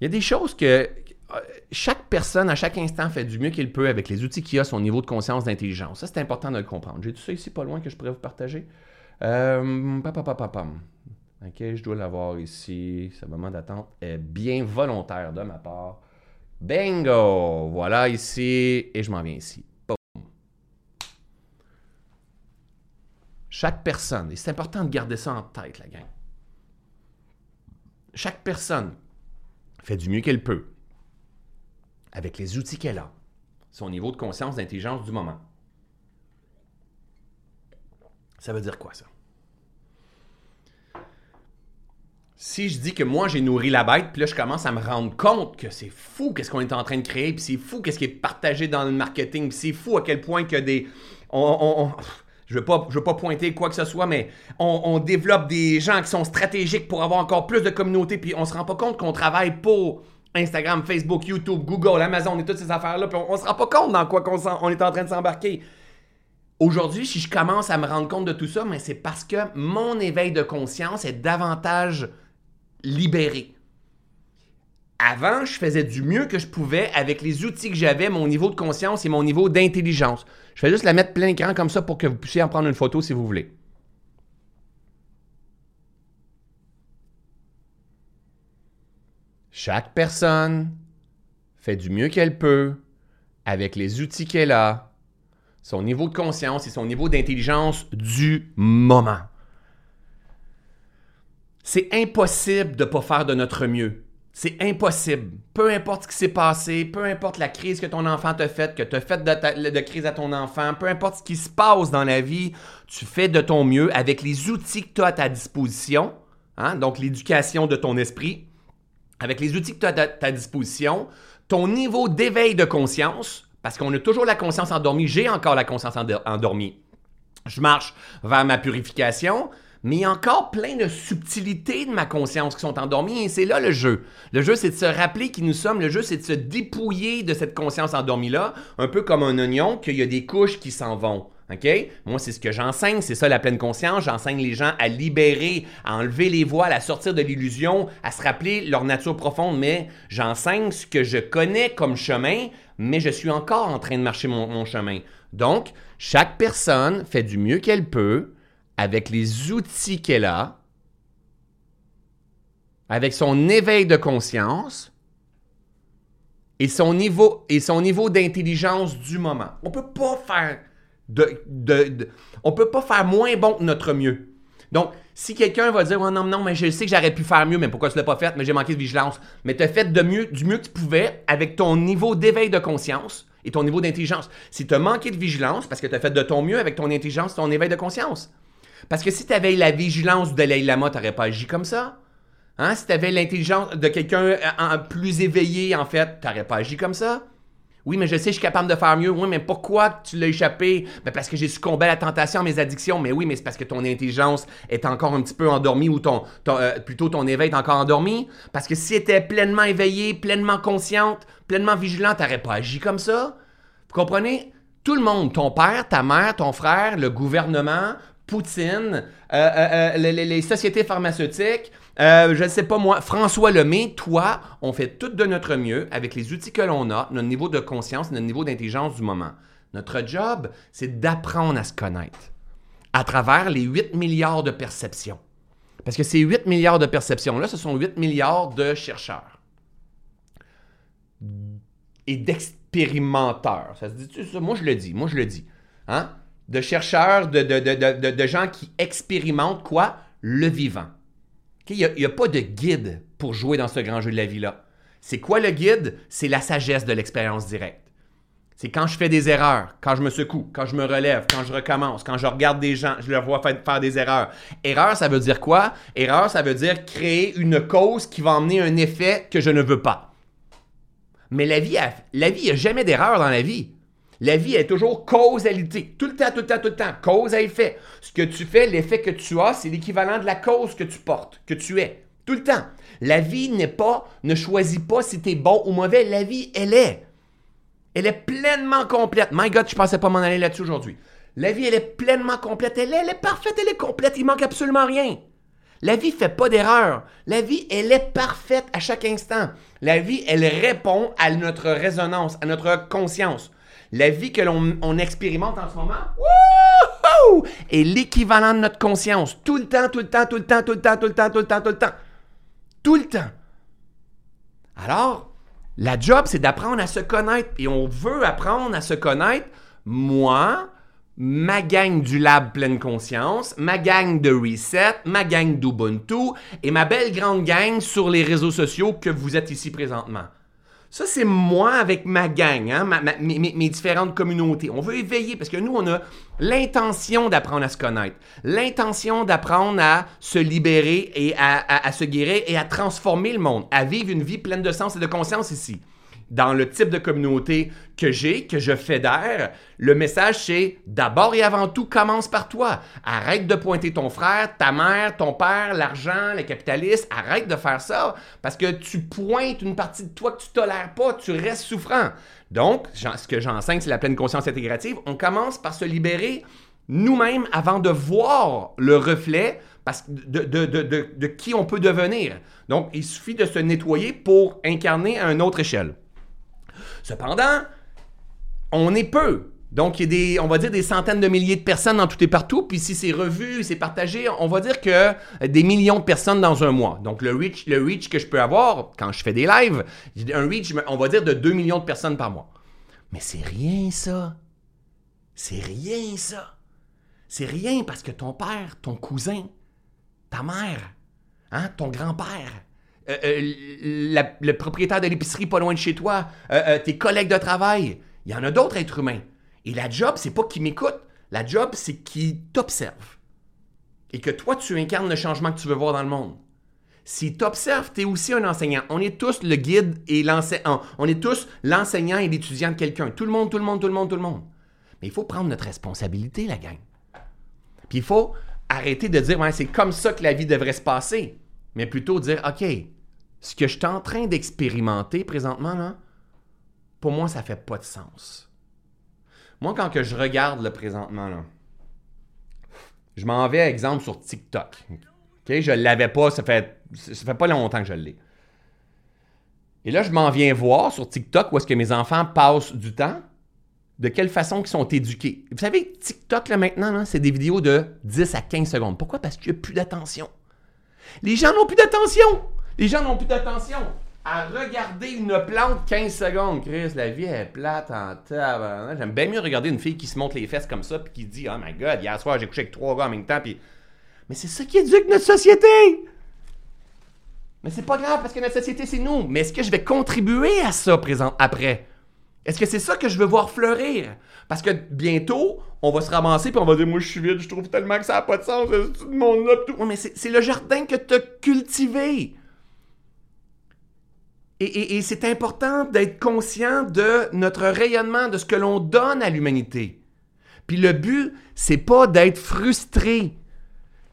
y a des choses que. Euh, Chaque personne, à chaque instant, fait du mieux qu'il peut avec les outils qu'il a, son niveau de conscience, d'intelligence. Ça, c'est important de le comprendre. J'ai tout ça ici pas loin que je pourrais vous partager. Euh. OK, je dois l'avoir ici. Ce moment d'attente est bien volontaire de ma part. Bingo! Voilà ici. Et je m'en viens ici. Chaque personne, et c'est important de garder ça en tête, la gang. Chaque personne fait du mieux qu'elle peut avec les outils qu'elle a, son niveau de conscience, d'intelligence du moment. Ça veut dire quoi, ça? Si je dis que moi j'ai nourri la bête, puis là je commence à me rendre compte que c'est fou qu'est-ce qu'on est en train de créer, puis c'est fou qu'est-ce qui est partagé dans le marketing, puis c'est fou à quel point que des... on- on- on- je veux pas, je veux pas pointer quoi que ce soit, mais on, on développe des gens qui sont stratégiques pour avoir encore plus de communauté, puis on se rend pas compte qu'on travaille pour Instagram, Facebook, YouTube, Google, Amazon et toutes ces affaires-là, puis on, on se rend pas compte dans quoi on est en train de s'embarquer. Aujourd'hui, si je commence à me rendre compte de tout ça, mais c'est parce que mon éveil de conscience est davantage libéré. Avant, je faisais du mieux que je pouvais avec les outils que j'avais, mon niveau de conscience et mon niveau d'intelligence. Je vais juste la mettre plein écran comme ça pour que vous puissiez en prendre une photo si vous voulez. Chaque personne fait du mieux qu'elle peut avec les outils qu'elle a, son niveau de conscience et son niveau d'intelligence du moment. C'est impossible de ne pas faire de notre mieux. C'est impossible. Peu importe ce qui s'est passé, peu importe la crise que ton enfant t'a faite, que tu as fait de, de, crise à ton enfant, peu importe ce qui se passe dans la vie, tu fais de ton mieux avec les outils que tu as à ta disposition, hein, donc l'éducation de ton esprit, avec les outils que tu as à ta disposition, ton niveau d'éveil de conscience, parce qu'on a toujours la conscience endormie, j'ai encore la conscience endormie. Je marche vers ma purification, mais il y a encore plein de subtilités de ma conscience qui sont endormies et c'est là le jeu. Le jeu, c'est de se rappeler qui nous sommes. Le jeu, c'est de se dépouiller de cette conscience endormie-là, un peu comme un oignon, qu'il y a des couches qui s'en vont. OK? Moi, c'est ce que j'enseigne, c'est ça la pleine conscience. J'enseigne les gens à libérer, à enlever les voiles, à sortir de l'illusion, à se rappeler leur nature profonde, mais j'enseigne ce que je connais comme chemin, mais je suis encore en train de marcher mon, mon chemin. Donc, chaque personne fait du mieux qu'elle peut avec les outils qu'elle a, avec son éveil de conscience et son niveau, et son niveau d'intelligence du moment. On peut pas faire on peut pas faire moins bon que notre mieux. Donc, si quelqu'un va dire oh non, non, mais je sais que j'aurais pu faire mieux, mais pourquoi tu l'as pas fait, mais j'ai manqué de vigilance. Mais tu as fait de mieux, du mieux que tu pouvais avec ton niveau d'éveil de conscience et ton niveau d'intelligence. Si tu as manqué de vigilance, parce que tu as fait de ton mieux avec ton intelligence ton éveil de conscience. Parce que si tu avais la vigilance de Dalai Lama, tu n'aurais pas agi comme ça. Hein? Si tu avais l'intelligence de quelqu'un euh, plus éveillé, en fait, tu n'aurais pas agi comme ça. Oui, mais je sais, je suis capable de faire mieux. Oui, mais pourquoi tu l'as échappé? Ben parce que j'ai succombé à la tentation, à mes addictions. Mais oui, mais c'est parce que ton intelligence est encore un petit peu endormie ou ton, euh, plutôt ton éveil est encore endormi. Parce que si tu étais pleinement éveillé, pleinement consciente, pleinement vigilante, tu n'aurais pas agi comme ça. Vous comprenez? Tout le monde, ton père, ta mère, ton frère, le gouvernement, Poutine, euh, euh, euh, les, sociétés pharmaceutiques, je ne sais pas moi, François Lemay, toi, on fait tout de notre mieux avec les outils que l'on a, notre niveau de conscience, notre niveau d'intelligence du moment. Notre job, c'est d'apprendre à se connaître à travers les 8 milliards de perceptions. Parce que ces 8 milliards de perceptions-là, ce sont 8 milliards de chercheurs et d'expérimenteurs. Ça se dit-tu ça? Moi, je le dis. Moi, je le dis. Hein? De chercheurs, de, gens qui expérimentent quoi? Le vivant. Il n'y a, pas de guide pour jouer dans ce grand jeu de la vie-là. C'est quoi le guide? C'est la sagesse de l'expérience directe. C'est quand je fais des erreurs, quand je me secoue, quand je me relève, quand je recommence, quand je regarde des gens, je leur vois faire, des erreurs. Erreur, ça veut dire quoi? Erreur, ça veut dire créer une cause qui va emmener un effet que je ne veux pas. Mais la vie, la vie, il n'y a jamais d'erreur dans la vie. La vie est toujours causalité. Tout le temps, tout le temps, tout le temps. Cause à effet. Ce que tu fais, l'effet que tu as, c'est l'équivalent de la cause que tu portes, que tu es. Tout le temps. La vie n'est pas, ne choisit pas si tu es bon ou mauvais. La vie, elle est. Elle est pleinement complète. My God, je pensais pas m'en aller là-dessus aujourd'hui. La vie, elle est pleinement complète. Elle est, elle est parfaite, elle est complète. Il manque absolument rien. La vie fait pas d'erreur. La vie, elle est parfaite à chaque instant. La vie, elle répond à notre résonance, à notre conscience. La vie que l'on expérimente en ce moment est l'équivalent de notre conscience. Tout le temps, tout le temps, tout le temps, tout le temps, tout le temps, tout le temps, tout le temps. Tout le temps. Alors, la job, c'est d'apprendre à se connaître. Et on veut apprendre à se connaître. Moi, ma gang du Lab Pleine Conscience, ma gang de Reset, ma gang d'Ubuntu et ma belle grande gang sur les réseaux sociaux que vous êtes ici présentement. Ça, c'est moi avec ma gang, hein, mes, différentes communautés. On veut éveiller parce que nous, on a l'intention d'apprendre à se connaître, l'intention d'apprendre à se libérer et à se guérir et à transformer le monde, à vivre une vie pleine de sens et de conscience ici dans le type de communauté que j'ai, que je fédère, le message c'est d'abord et avant tout, commence par toi. Arrête de pointer ton frère, ta mère, ton père, l'argent, les capitalistes. Arrête de faire ça parce que tu pointes une partie de toi que tu tolères pas, tu restes souffrant. Donc, ce que j'enseigne, c'est la pleine conscience intégrative. On commence par se libérer nous-mêmes avant de voir le reflet de, qui on peut devenir. Donc, il suffit de se nettoyer pour incarner à une autre échelle. Cependant, on est peu. Donc, il y a des, on va dire des centaines de milliers de personnes dans tout et partout. Puis si c'est revu, c'est partagé, on va dire que des millions de personnes dans un mois. Donc, le reach, le reach que je peux avoir quand je fais des lives, un reach, on va dire de 2 millions de personnes par mois. Mais c'est rien ça. C'est rien ça. C'est rien parce que ton père, ton cousin, ta mère, hein, ton grand-père, euh, euh, le propriétaire de l'épicerie pas loin de chez toi, euh, tes collègues de travail, il y en a d'autres êtres humains. Et la job, c'est pas qu'ils m'écoutent. La job, c'est qu'ils t'observent. Et que toi, tu incarnes le changement que tu veux voir dans le monde. S'ils t'observent, tu es aussi un enseignant. On est tous le guide et l'enseignant. On est tous l'enseignant et l'étudiant de quelqu'un. Tout le monde, tout le monde, tout le monde, tout le monde. Mais il faut prendre notre responsabilité, la gang. Puis il faut arrêter de dire, ouais, c'est comme ça que la vie devrait se passer. Mais plutôt dire, OK, ce que je suis en train d'expérimenter présentement, là, pour moi, ça fait pas de sens. Moi, quand je regarde le présentement, là, je m'en vais, exemple, sur TikTok. OK? Je ne l'avais pas, ça fait, ça fait pas longtemps que je l'ai. Et là, je m'en viens voir sur TikTok où est-ce que mes enfants passent du temps, de quelle façon ils sont éduqués. Vous savez, TikTok, là, maintenant, c'est des vidéos de 10 à 15 secondes. Pourquoi? Parce qu'il n'y a plus d'attention. Les gens n'ont plus d'attention. Les gens n'ont plus d'attention à regarder une plante 15 secondes. Chris, la vie est plate en tabarnak. J'aime bien mieux regarder une fille qui se monte les fesses comme ça puis qui dit Oh my god, hier soir j'ai couché avec trois gars en même temps. Puis... Mais c'est ça qui éduque notre société! Mais c'est pas grave parce que notre société c'est nous. Mais est-ce que je vais contribuer à ça présent après? Est-ce que c'est ça que je veux voir fleurir? Parce que bientôt, on va se ramasser puis on va dire Moi je suis vide, je trouve tellement que ça n'a pas de sens, tout le monde là. Tout... Mais c'est le jardin que tu as cultivé. Et, c'est important d'être conscient de notre rayonnement, de ce que l'on donne à l'humanité. Puis le but, c'est pas d'être frustré.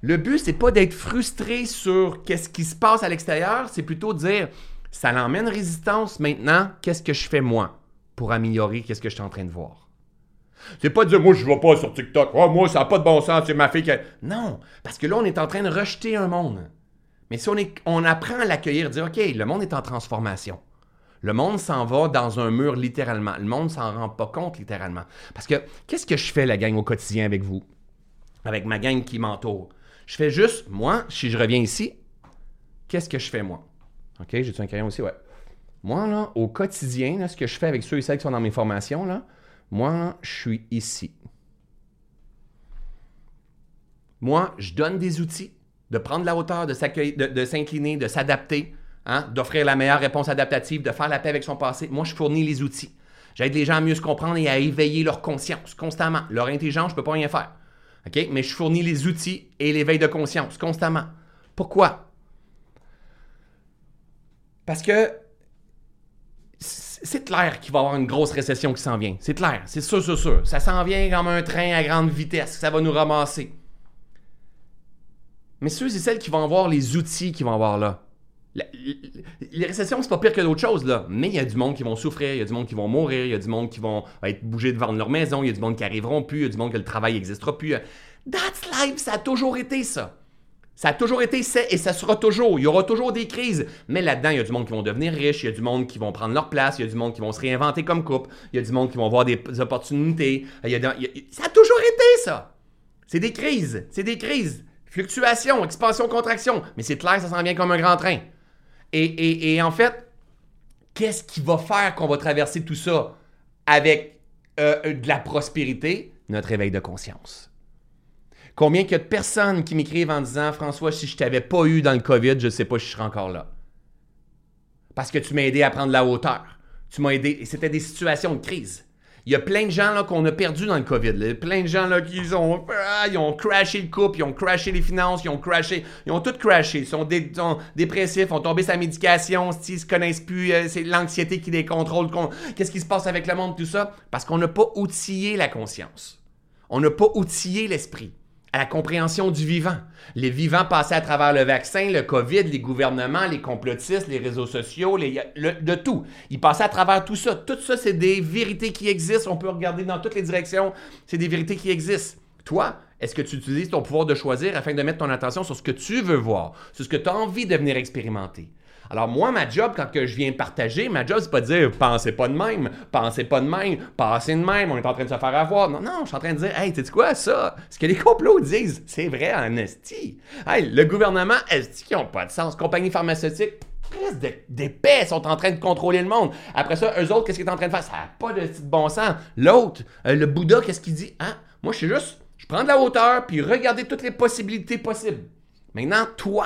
Le but, c'est pas d'être frustré sur qu'est-ce qui se passe à l'extérieur, c'est plutôt de dire ça l'emmène résistance maintenant, qu'est-ce que je fais moi? Pour améliorer qu'est-ce que je suis en train de voir. C'est pas de dire moi je vais pas sur TikTok, oh, moi ça n'a pas de bon sens, c'est ma fille qui Non, parce que là on est en train de rejeter un monde. Mais si on, apprend à l'accueillir, dire, OK, le monde est en transformation. Le monde s'en va dans un mur littéralement. Le monde s'en rend pas compte littéralement. Parce que qu'est-ce que je fais, la gang, au quotidien avec vous? Avec ma gang qui m'entoure? Je fais juste, moi, si je reviens ici, qu'est-ce que je fais, moi? OK, j'ai-tu un crayon aussi? Ouais. Moi, là, au quotidien, ce que je fais avec ceux et celles qui sont dans mes formations, moi, je suis ici. Moi, je donne des outils de prendre la hauteur, de s'incliner, de, s'adapter, hein, d'offrir la meilleure réponse adaptative, de faire la paix avec son passé. Moi, je fournis les outils. J'aide les gens à mieux se comprendre et à éveiller leur conscience constamment. Leur intelligence, je ne peux pas rien faire. OK? Mais je fournis les outils et l'éveil de conscience constamment. Pourquoi? Parce que c'est clair qu'il va y avoir une grosse récession qui s'en vient. C'est clair. C'est sûr, sûr, sûr. Ça s'en vient comme un train à grande vitesse. Ça va nous ramasser. Mais ceux et celles qui vont avoir les outils qu'ils vont avoir là. les récessions, c'est pas pire que d'autres choses, là. Mais il y a du monde qui vont souffrir, il y a du monde qui vont mourir, il y a du monde qui vont être bougés de vendre leur maison, il y a du monde qui arriveront plus, il y a du monde que le travail n'existera plus. That's life, ça a toujours été ça. Ça a toujours été ça et ça sera toujours. Il y aura toujours des crises. Mais là-dedans, il y a du monde qui vont devenir riches, il y a du monde qui vont prendre leur place, il y a du monde qui vont se réinventer comme couple, il y a du monde qui vont avoir des opportunités. ça a toujours été ça. C'est des crises. C'est des crises. Fluctuation, expansion, contraction. Mais c'est clair, ça s'en vient comme un grand train. Et, en fait, qu'est-ce qui va faire qu'on va traverser tout ça avec euh, de la prospérité? Notre éveil de conscience. Combien il y a de personnes qui m'écrivent en disant François, si je t'avais pas eu dans le COVID, je ne sais pas si je serais encore là. Parce que tu m'as aidé à prendre la hauteur. Tu m'as aidé. Et c'était des situations de crise. Il y a plein de gens là, qu'on a perdus dans le COVID. Là. Plein de gens là, qui ont, ah, ils ont crashé le couple, ils ont crashé les finances, ils ont crashé, ils ont tout crashé. Ils sont, dépressifs, ont tombé sa médication, ils se connaissent plus, euh, c'est l'anxiété qui les contrôle. Qu'est-ce qui se passe avec le monde, tout ça? Parce qu'on n'a pas outillé la conscience. On n'a pas outillé l'esprit à la compréhension du vivant. Les vivants passaient à travers le vaccin, le COVID, les gouvernements, les complotistes, les réseaux sociaux, les, de tout. Ils passaient à travers tout ça. Tout ça, c'est des vérités qui existent. On peut regarder dans toutes les directions. C'est des vérités qui existent. Toi, est-ce que tu utilises ton pouvoir de choisir afin de mettre ton attention sur ce que tu veux voir, sur ce que tu as envie de venir expérimenter? Alors moi, ma job, quand que je viens partager, ma job, c'est pas de dire « pensez pas de même, pensez pas de même, pensez de même, on est en train de se faire avoir ». Non, non, je suis en train de dire « Hey, tu quoi, ça? Ce que les complots disent, c'est vrai en esti. Hey, le gouvernement, esti, qui n'ont pas de sens. Compagnie pharmaceutique, d'épais sont en train de contrôler le monde. Après ça, eux autres, qu'est-ce qu'ils sont en train de faire? Ça n'a pas de bon sens. L'autre, euh, le Bouddha, qu'est-ce qu'il dit? Hein? Moi, je suis juste, je prends de la hauteur, puis regardez toutes les possibilités possibles. Maintenant, toi,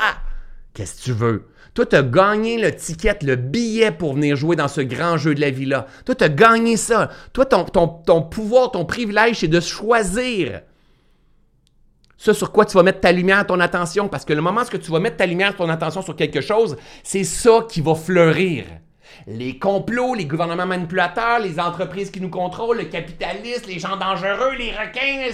qu'est-ce que tu veux? Toi, tu as gagné le ticket, le billet pour venir jouer dans ce grand jeu de la vie-là. Toi, tu as gagné ça. Toi, ton, ton, pouvoir, ton privilège, c'est de choisir ce sur quoi tu vas mettre ta lumière, ton attention. Parce que le moment où tu vas mettre ta lumière, ton attention sur quelque chose, c'est ça qui va fleurir. Les complots, les gouvernements manipulateurs, les entreprises qui nous contrôlent, le capitalisme, les gens dangereux, les requins,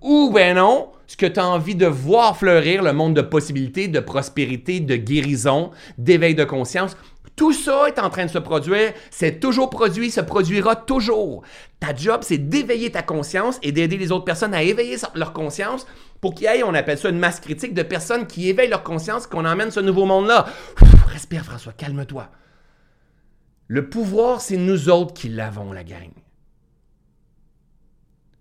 ou ben non, ce que tu as envie de voir fleurir, le monde de possibilités, de prospérité, de guérison, d'éveil de conscience. Tout ça est en train de se produire, c'est toujours produit, se produira toujours. Ta job, c'est d'éveiller ta conscience et d'aider les autres personnes à éveiller leur conscience pour qu'il y ait, on appelle ça une masse critique de personnes qui éveillent leur conscience, qu'on emmène ce nouveau monde-là. Respire François, calme-toi. Le pouvoir, c'est nous autres qui l'avons, la gang.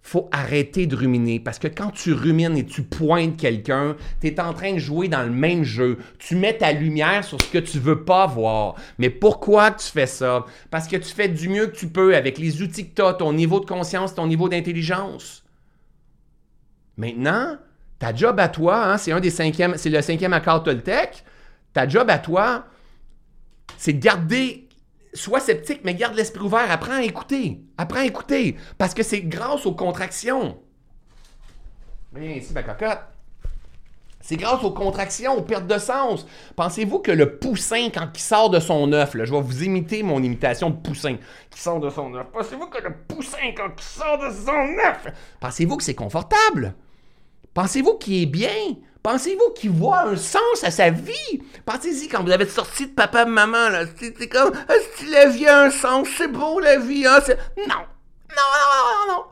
faut arrêter de ruminer parce que quand tu rumines et tu pointes quelqu'un, tu es en train de jouer dans le même jeu. Tu mets ta lumière sur ce que tu veux pas voir. Mais pourquoi tu fais ça? Parce que tu fais du mieux que tu peux avec les outils que tu as, ton niveau de conscience, ton niveau d'intelligence. Maintenant, ta job à toi, hein, c'est un des cinquièmes, c'est le cinquième accord Toltec. Ta job à toi, c'est de garder sois sceptique, mais garde l'esprit ouvert. Apprends à écouter. Apprends à écouter. Parce que c'est grâce aux contractions. Viens ici, ma cocotte. C'est grâce aux contractions, aux pertes de sens. Pensez-vous que le poussin, quand il sort de son œuf, là, je vais vous imiter mon imitation de poussin qui sort de son œuf. Pensez-vous que le poussin, quand il sort de son œuf, pensez-vous que c'est confortable? Pensez-vous qu'il est bien? Pensez-vous qu'il voit un sens à sa vie? Pensez-y quand vous avez sorti de papa maman, là. C'est comme, est-ce la vie a un sens? C'est beau, la vie, hein? Non! Non, non, non, non!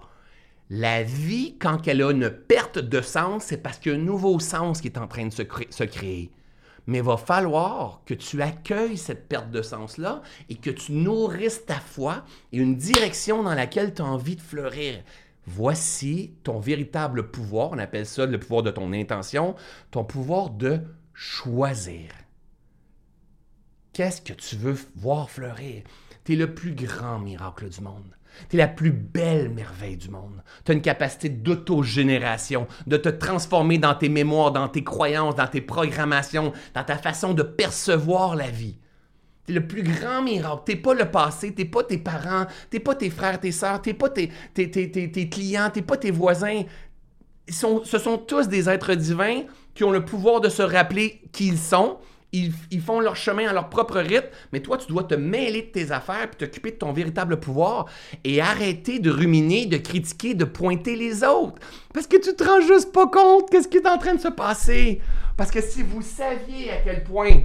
La vie, quand elle a une perte de sens, c'est parce qu'il y a un nouveau sens qui est en train de se, se créer. Mais il va falloir que tu accueilles cette perte de sens-là et que tu nourrisses ta foi et une direction dans laquelle tu as envie de fleurir. Voici ton véritable pouvoir, on appelle ça le pouvoir de ton intention, ton pouvoir de choisir. Qu'est-ce que tu veux voir fleurir? Tu es le plus grand miracle du monde. Tu es la plus belle merveille du monde. Tu as une capacité d'autogénération, de te transformer dans tes mémoires, dans tes croyances, dans tes programmations, dans ta façon de percevoir la vie. T'es le plus grand miracle. T'es pas le passé, t'es pas tes parents, t'es pas tes frères, tes sœurs, t'es pas tes, tes, tes, tes clients, t'es pas tes voisins. Ils sont, ce sont tous des êtres divins qui ont le pouvoir de se rappeler qui ils sont. Ils, font leur chemin à leur propre rythme, mais toi, tu dois te mêler de tes affaires puis t'occuper de ton véritable pouvoir et arrêter de ruminer, de critiquer, de pointer les autres. Parce que tu te rends juste pas compte qu'est-ce qui est en train de se passer. Parce que si vous saviez à quel point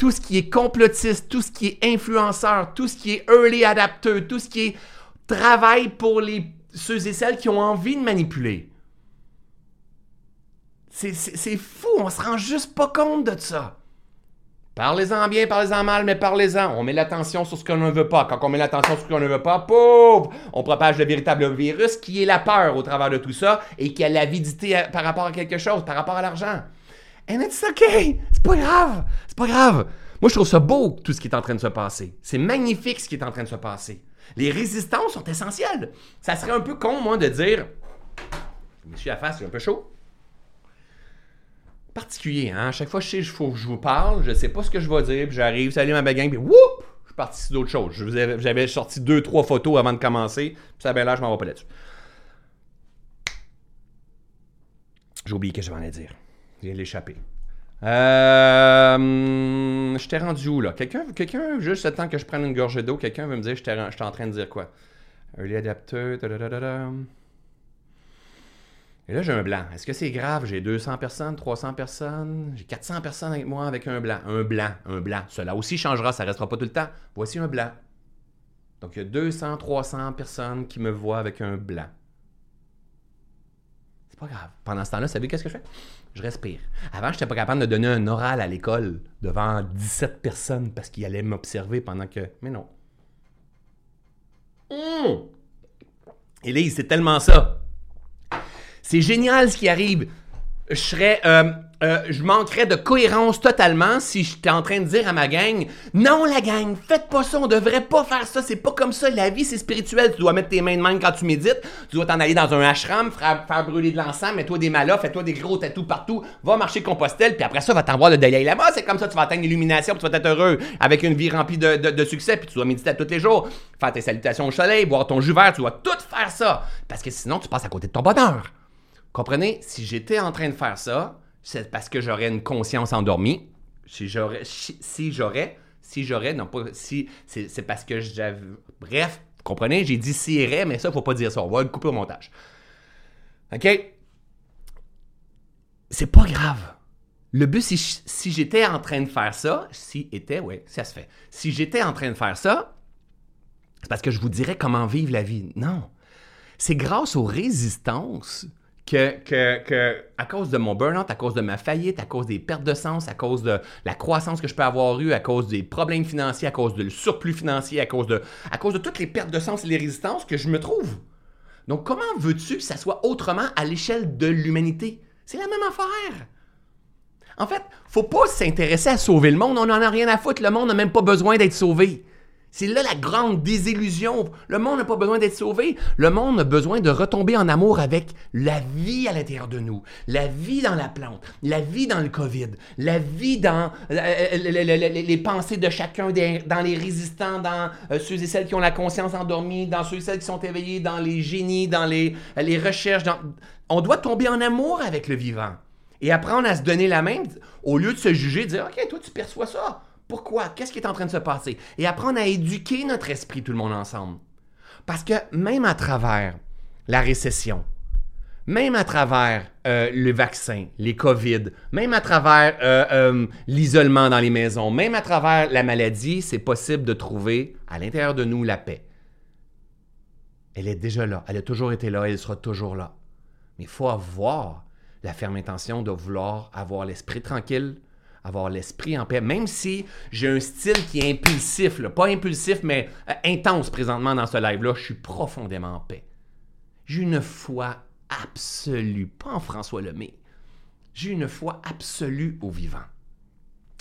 tout ce qui est complotiste, tout ce qui est influenceur, tout ce qui est early adapteur, tout ce qui est travail pour les, ceux et celles qui ont envie de manipuler. C'est fou, on se rend juste pas compte de ça. Parlez-en bien, parlez-en mal, mais parlez-en. On met l'attention sur ce qu'on ne veut pas. Quand on met l'attention sur ce qu'on ne veut pas, pauvre, on propage le véritable virus qui est la peur au travers de tout ça et qui a l'avidité par rapport à quelque chose, par rapport à l'argent. And it's okay. C'est pas grave. C'est pas grave. Moi, je trouve ça beau, tout ce qui est en train de se passer. C'est magnifique ce qui est en train de se passer. Les résistances sont essentielles. Ça serait un peu con, moi, de dire. Je me suis à face, c'est un peu chaud. Particulier, hein? À chaque fois, je sais, faut que je vous parle, je sais pas ce que je vais dire, puis j'arrive, salut ma bagang, puis whoop! Je suis parti sur d'autres choses. J'avais sorti deux, trois photos avant de commencer, puis ça ben là, je m'en vais pas là-dessus. J'ai oublié que je m'en ai dire. De l'échapper. Euh, je t'ai rendu où là? Quelqu'un, quelqu'un, juste le temps que je prenne une gorgée d'eau, quelqu'un veut me dire je t'ai en train de dire quoi? Early adapter, Et là, j'ai un blanc. Est-ce que c'est grave? J'ai 200 personnes, 300 personnes, j'ai 400 personnes avec moi avec un blanc. Un blanc, un blanc. Cela aussi changera, ça restera pas tout le temps. Voici un blanc. Donc, il y a 200, 300 personnes qui me voient avec un blanc pas grave. Pendant ce temps-là, savez qu'est-ce que je fais? Je respire. Avant, je n'étais pas capable de donner un oral à l'école devant 17 personnes parce qu'ils allaient m'observer pendant que. Mais non. Hum! Élise, c'est tellement ça. C'est génial ce qui arrive. Je serais. euh, euh, je manquerais de cohérence totalement si j'étais en train de dire à ma gang Non, la gang, faites pas ça, on devrait pas faire ça, c'est pas comme ça. La vie, c'est spirituel. Tu dois mettre tes mains de main quand tu médites. Tu dois t'en aller dans un ashram, faire, brûler de l'encens, mets-toi des malas, fais-toi des gros tatous partout, va marcher Compostelle, puis après ça, va t'envoyer le Dalai Lama. C'est comme ça tu vas atteindre l'illumination, puis tu vas être heureux avec une vie remplie de, succès, puis tu dois méditer tous les jours, faire tes salutations au soleil, boire ton jus vert, tu dois tout faire ça. Parce que sinon, tu passes à côté de ton bonheur. Comprenez, si j'étais en train de faire ça, c'est parce que j'aurais une conscience endormie. Si j'aurais, si j'aurais, si j'aurais, non pas si, c'est parce que j'avais. Bref, comprenez, j'ai dit si irait, mais ça, faut pas dire ça. On va le couper au montage. OK? C'est pas grave. Le but, si, si j'étais en train de faire ça, si était, oui, ça se fait. Si j'étais en train de faire ça, c'est parce que je vous dirais comment vivre la vie. Non. C'est grâce aux résistances que, que, que, à cause de mon burn-out, à cause de ma faillite, à cause des pertes de sens, à cause de la croissance que je peux avoir eue, à cause des problèmes financiers, à cause du surplus financier, à cause de, toutes les pertes de sens et les résistances que je me trouve. Donc, comment veux-tu que ça soit autrement à l'échelle de l'humanité? C'est la même affaire. En fait, faut pas s'intéresser à sauver le monde. On n'en a rien à foutre. Le monde n'a même pas besoin d'être sauvé. C'est là la grande désillusion. Le monde n'a pas besoin d'être sauvé. Le monde a besoin de retomber en amour avec la vie à l'intérieur de nous, la vie dans la plante, la vie dans le COVID, la vie dans euh, euh, le- le- le- le- les pensées de chacun, dans les résistants, dans euh, ceux et celles qui ont la conscience endormie, dans ceux et celles qui sont éveillés, dans les génies, dans les, recherches. On doit tomber en amour avec le vivant et apprendre à se donner la main au lieu de se juger, dire OK, toi tu perçois ça. Pourquoi Qu'est-ce qui est en train de se passer? Et apprendre à éduquer notre esprit tout le monde ensemble. Parce que même à travers la récession, même à travers euh, le vaccin, les COVID, même à travers euh, euh, l'isolement dans les maisons, même à travers la maladie, c'est possible de trouver à l'intérieur de nous la paix. Elle est déjà là, elle a toujours été là, elle sera toujours là. Mais il faut avoir la ferme intention de vouloir avoir l'esprit tranquille, avoir l'esprit en paix, même si j'ai un style qui est impulsif, pas impulsif, mais euh, intense présentement dans ce live-là, je suis profondément en paix. J'ai une foi absolue, pas en François Lemay, j'ai une foi absolue au vivant.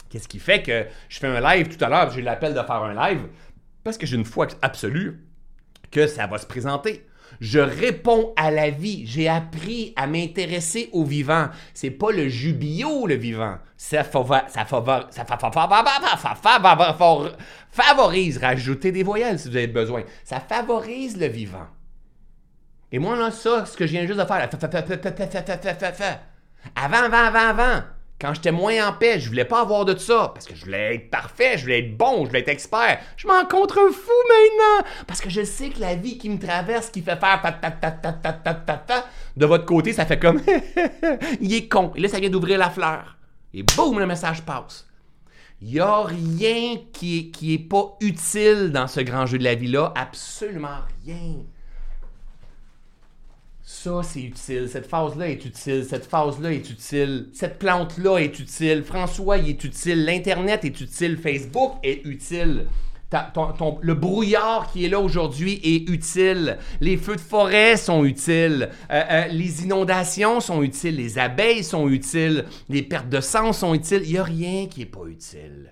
Qu'est-ce qui fait que je fais un live tout à l'heure, j'ai l'appel de faire un live, parce que j'ai une foi absolue que ça va se présenter. Je réponds à la vie. J'ai appris à m'intéresser au vivant. C'est pas le jubilo, le vivant. Ça, favorise, rajoutez des voyelles si vous avez besoin. Ça favorise le vivant. Et moi, là, ça, ce que je viens juste de faire, avant, avant, avant, avant, quand j'étais moins en paix, je voulais pas avoir de ça, parce que je voulais être parfait, je voulais être bon, je voulais être expert. Je m'en contre un fou maintenant, parce que je sais que la vie qui me traverse, qui fait faire ta- ta- ta- ta- ta- ta- ta- ta, de votre côté, ça fait comme il est con. Et là, ça vient d'ouvrir la fleur. Et boum, le message passe. Il a rien qui est, qui est pas utile dans ce grand jeu de la vie-là, absolument rien. Ça, c'est utile. Cette phase-là est utile. Cette phase-là est utile. Cette plante-là est utile. François, il est utile. L'Internet est utile. Facebook est utile. Le brouillard qui est là aujourd'hui est utile. Les feux de forêt sont utiles. Euh, euh, les inondations sont utiles. Les abeilles sont utiles. Les pertes de sang sont utiles. Il n'y a rien qui n'est pas utile.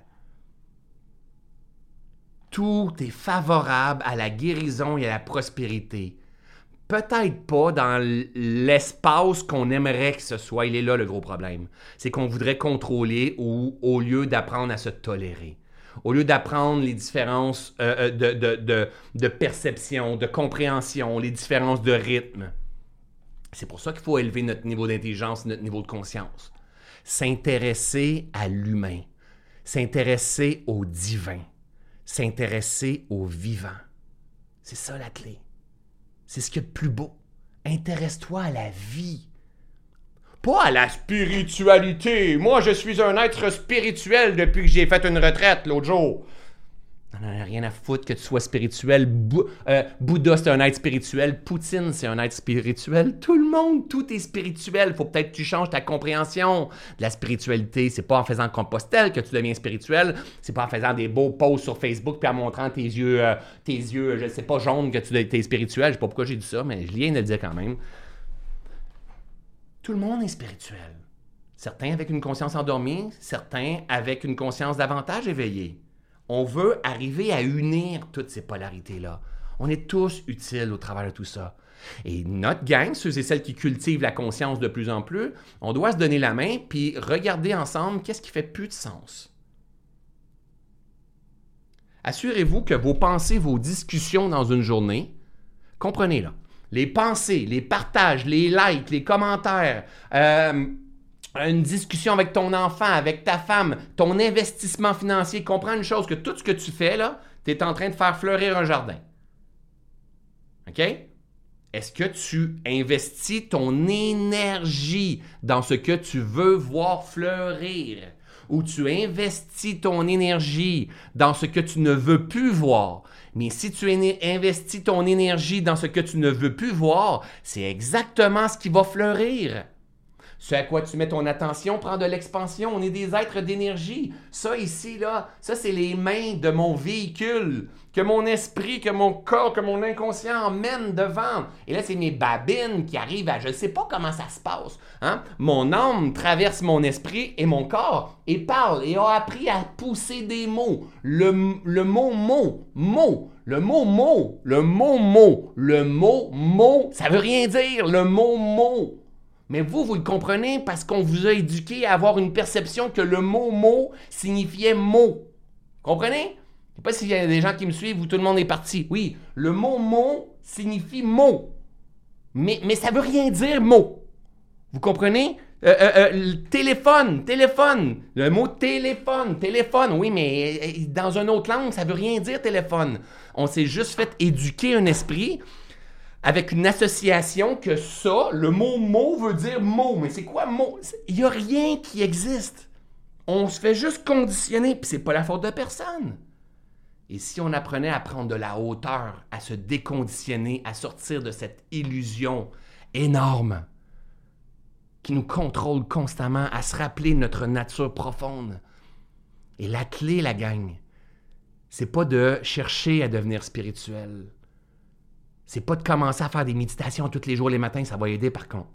Tout est favorable à la guérison et à la prospérité. Peut-être pas dans l'espace qu'on aimerait que ce soit. Il est là le gros problème. C'est qu'on voudrait contrôler ou, au lieu d'apprendre à se tolérer. Au lieu d'apprendre les différences euh, euh, de, de- de- de perception, de compréhension, les différences de rythme. C'est pour ça qu'il faut élever notre niveau d'intelligence, notre niveau de conscience. S'intéresser à l'humain, s'intéresser au divin, s'intéresser au vivant. C'est ça la clé. C'est ce qu'il y a de plus beau. Intéresse-toi à la vie. Pas à la spiritualité. Moi, je suis un être spirituel depuis que j'ai fait une retraite l'autre jour. N'en a rien à foutre que tu sois spirituel. Euh, Bouddha, c'est un être spirituel. Poutine, c'est un être spirituel. Tout le monde, tout est spirituel. Faut peut-être que tu changes ta compréhension de la spiritualité. C'est pas en faisant compostelle que tu deviens spirituel. C'est pas en faisant des beaux posts sur Facebook puis en montrant tes yeux, euh, tes yeux, je sais pas, jaunes que tu es spirituel. Je sais pas pourquoi j'ai dit ça, mais je viens de le dire quand même. Tout le monde est spirituel. Certains avec une conscience endormie, certains avec une conscience davantage éveillée. On veut arriver à unir toutes ces polarités-là. On est tous utiles au travers de tout ça. Et notre gang, ceux et celles qui cultivent la conscience de plus en plus, on doit se donner la main puis regarder ensemble qu'est-ce qui fait plus de sens. Assurez-vous que vos pensées, vos discussions dans une journée, comprenez là, les pensées, les partages, les likes, les commentaires, euh, une discussion avec ton enfant, avec ta femme, ton investissement financier, comprends une chose, que tout ce que tu fais là, tu es en train de faire fleurir un jardin. OK? Est-ce que tu investis ton énergie dans ce que tu veux voir fleurir? Ou tu investis ton énergie dans ce que tu ne veux plus voir? Mais si tu investis ton énergie dans ce que tu ne veux plus voir, c'est exactement ce qui va fleurir. Ce à quoi tu mets ton attention prend de l'expansion. On est des êtres d'énergie. Ça ici, là, ça c'est les mains de mon véhicule que mon esprit, que mon corps, que mon inconscient emmène devant. Et là, c'est mes babines qui arrivent à... Je ne sais pas comment ça se passe. Hein? Mon âme traverse mon esprit et mon corps et parle et a appris à pousser des mots. Le, le mot mot, mot, le mot mot, le mot mot, le mot mot, ça veut rien dire, le mot mot. Mais vous, vous le comprenez parce qu'on vous a éduqué à avoir une perception que le mot mot signifiait mot. Comprenez? Je sais pas s'il y a des gens qui me suivent ou tout le monde est parti. Oui, le mot mot signifie mot. Mais, mais ça veut rien dire mot. Vous comprenez? Euh, euh, euh, téléphone, téléphone. Le mot téléphone, téléphone. Oui, mais dans une autre langue, ça veut rien dire téléphone. On s'est juste fait éduquer un esprit avec une association que ça, le mot mot veut dire mot. Mais c'est quoi mot? Il n'y a rien qui existe. On se fait juste conditionner, puis c'est pas la faute de personne. Et si on apprenait à prendre de la hauteur, à se déconditionner, à sortir de cette illusion énorme qui nous contrôle constamment, à se rappeler notre nature profonde. Et la clé, la gang, c'est pas de chercher à devenir spirituel. C'est pas de commencer à faire des méditations tous les jours, les matins, ça va aider par contre.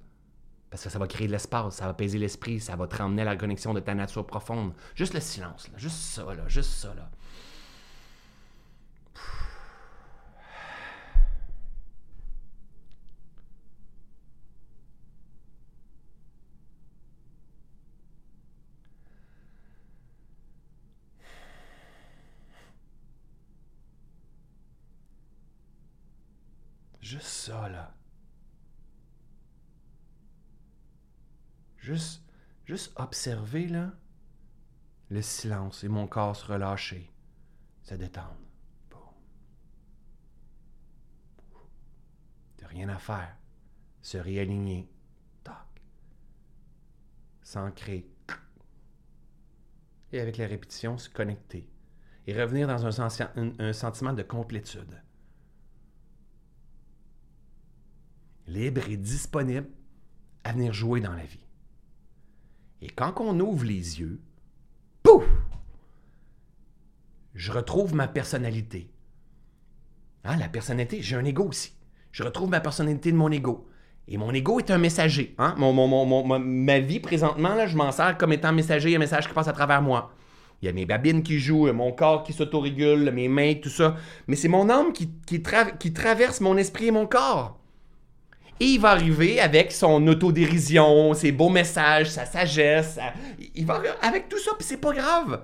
Parce que ça va créer de l'espace, ça va apaiser l'esprit, ça va te ramener à la connexion de ta nature profonde. Juste le silence, juste ça, là, juste ça. Là. Juste ça, là. Juste, juste observer, là, le silence et mon corps se relâcher, se détendre. De rien à faire. Se réaligner. Tac. S'ancrer. Et avec la répétition, se connecter. Et revenir dans un sentiment de complétude. Libre et disponible à venir jouer dans la vie. Et quand on ouvre les yeux, pouf, je retrouve ma personnalité. Hein, la personnalité, j'ai un ego aussi. Je retrouve ma personnalité de mon ego. Et mon ego est un messager. Hein? Mon, mon- mon- ma- vie présentement, là, je m'en sers comme étant messager, un message qui passe à travers moi. Il y a mes babines qui jouent, il y a mon corps qui s'autorégule, mes mains, tout ça. Mais c'est mon âme qui traverse mon esprit et mon corps. Et il va arriver avec son autodérision, ses beaux messages, sa sagesse. sa- Il va avec tout ça, puis c'est pas grave.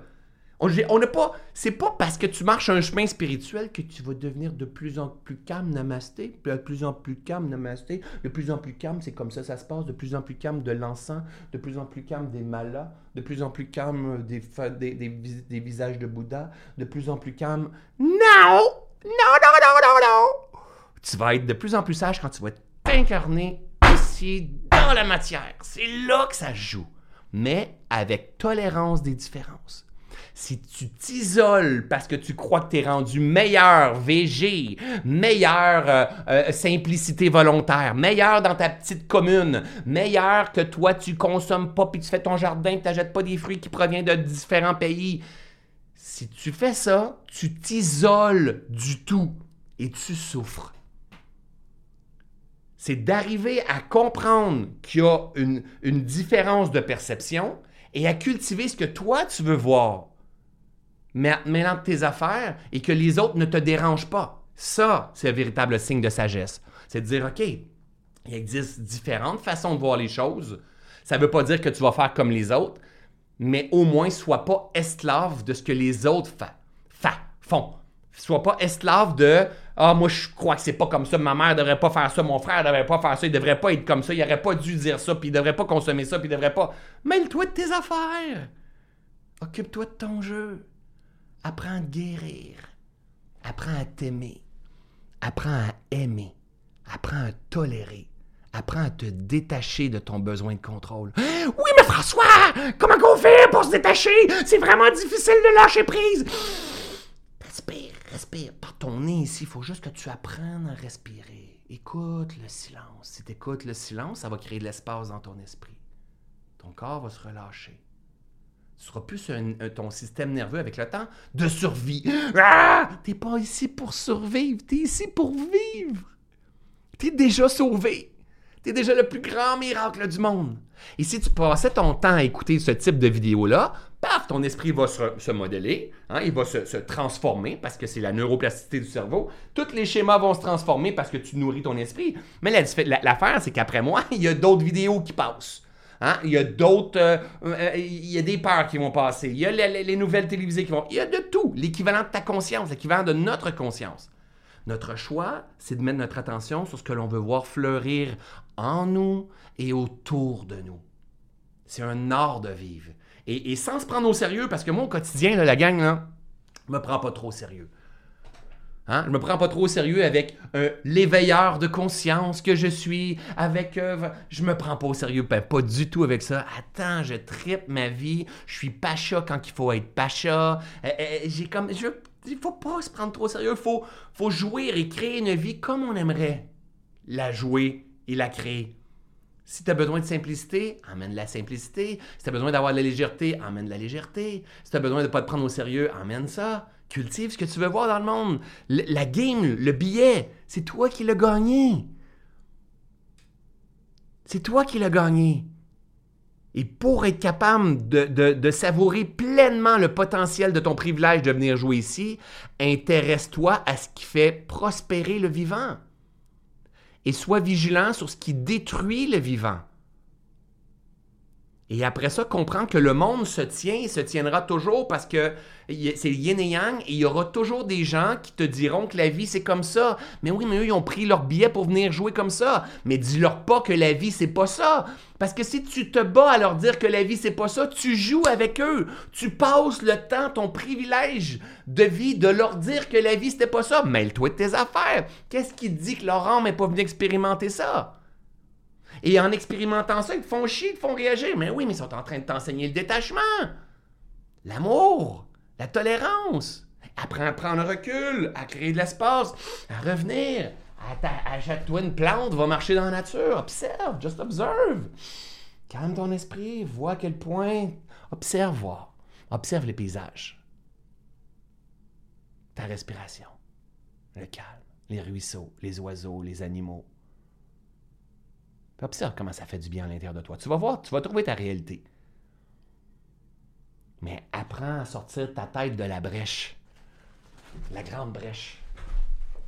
On n'a pas. C'est pas parce que tu marches un chemin spirituel que tu vas devenir de plus en plus calme, namasté. De plus en plus calme, namasté. De plus en plus calme, c'est comme ça ça se passe. De plus en plus calme de l'encens. De plus en plus calme des malas. De plus en plus calme des, fa- des, des des visages de Bouddha. De plus en plus calme. Non! Non, non, non, non, non! Tu vas être de plus en plus sage quand tu vas t'incarner ici dans la matière. C'est là que ça joue. Mais avec tolérance des différences. si tu t'isoles parce que tu crois que tu es rendu meilleur VG, meilleur euh, euh, simplicité volontaire, meilleur dans ta petite commune, meilleur que toi tu consommes pas puis tu fais ton jardin, tu n'achètes pas des fruits qui proviennent de différents pays. Si tu fais ça, tu t'isoles du tout et tu souffres. C'est d'arriver à comprendre qu'il y a une, une différence de perception et à cultiver ce que toi tu veux voir mêlant tes affaires et que les autres ne te dérangent pas. Ça, c'est un véritable signe de sagesse. C'est de dire, OK, il existe différentes façons de voir les choses. Ça ne veut pas dire que tu vas faire comme les autres, mais au moins, sois pas esclave de ce que les autres font. Fa, font. Sois pas esclave de Ah, moi, je crois que c'est pas comme ça, ma mère devrait pas faire ça, mon frère devrait pas faire ça, il devrait pas être comme ça, il aurait pas dû dire ça, puis il devrait pas consommer ça, puis il devrait pas. Mêle-toi de tes affaires. Occupe-toi de ton jeu. Apprends à guérir. Apprends à t'aimer. Apprends à aimer. Apprends à tolérer. Apprends à te détacher de ton besoin de contrôle. Oui, mais François, comment on fait pour se détacher? C'est vraiment difficile de lâcher prise. Respire, respire. Par ton nez ici, il faut juste que tu apprennes à respirer. Écoute le silence. Si tu écoutes le silence, ça va créer de l'espace dans ton esprit. Ton corps va se relâcher. Ce sera plus ton système nerveux avec le temps de survie. Ah! T'es pas ici pour survivre, t'es ici pour vivre. T'es déjà sauvé. T'es déjà le plus grand miracle du monde. Et si tu passais ton temps à écouter ce type de vidéo-là, paf, ton esprit va se, modeler, hein, il va se, transformer parce que c'est la neuroplasticité du cerveau. Tous les schémas vont se transformer parce que tu nourris ton esprit. Mais l'affaire, c'est qu'après moi, il y a d'autres vidéos qui passent. Hein? Il y a d'autres. Euh, euh, il y a des peurs qui vont passer. Il y a les, nouvelles télévisées qui vont. Il y a de tout. L'équivalent de ta conscience, l'équivalent de notre conscience. Notre choix, c'est de mettre notre attention sur ce que l'on veut voir fleurir en nous et autour de nous. C'est un art de vivre. Et, sans se prendre au sérieux, parce que moi, au quotidien, la gang, là, me prend pas trop au sérieux. Hein? Je me prends pas trop au sérieux avec euh, l'éveilleur de conscience que je suis, avec... Euh, je me prends pas au sérieux, ben, pas du tout avec ça. Attends, je tripe ma vie, je suis pacha quand il faut être pacha. Euh, j'ai comme... Il faut pas se prendre trop au sérieux, il faut, faut jouer et créer une vie comme on aimerait la jouer et la créer. Si tu as besoin de simplicité, emmène la simplicité. Si tu as besoin d'avoir de la légèreté, emmène la légèreté. Si tu as besoin de ne pas te prendre au sérieux, emmène ça. Cultive ce que tu veux voir dans le monde. la game, le billet, c'est toi qui l'as gagné. C'est toi qui l'as gagné. Et pour être capable de, de, savourer pleinement le potentiel de ton privilège de venir jouer ici, intéresse-toi à ce qui fait prospérer le vivant. Et sois vigilant sur ce qui détruit le vivant. Et après ça, comprends que le monde se tient et se tiendra toujours parce que c'est yin et yang et il y aura toujours des gens qui te diront que la vie c'est comme ça. Mais oui, mais eux ils ont pris leur billet pour venir jouer comme ça. Mais dis-leur pas que la vie c'est pas ça. Parce que si tu te bats à leur dire que la vie c'est pas ça, tu joues avec eux. Tu passes le temps, ton privilège de vie, de leur dire que la vie c'était pas ça. Mêle-toi de tes affaires. Qu'est-ce qui te dit que leur âme n'est pas venu expérimenter ça? Et en expérimentant ça, ils te font chier, ils te font réagir. Mais oui, mais ils sont en train de t'enseigner le détachement, l'amour, la tolérance. Apprends à prendre recul, à créer de l'espace, à revenir. Achète-toi une plante, va marcher dans la nature, observe, just observe. Calme ton esprit, vois à quel point. Observe, voir. Observe les paysages. Ta respiration, le calme, les ruisseaux, les oiseaux, les animaux, observe comment ça fait du bien à l'intérieur de toi? Tu vas voir, tu vas trouver ta réalité. Mais apprends à sortir ta tête de la brèche. La grande brèche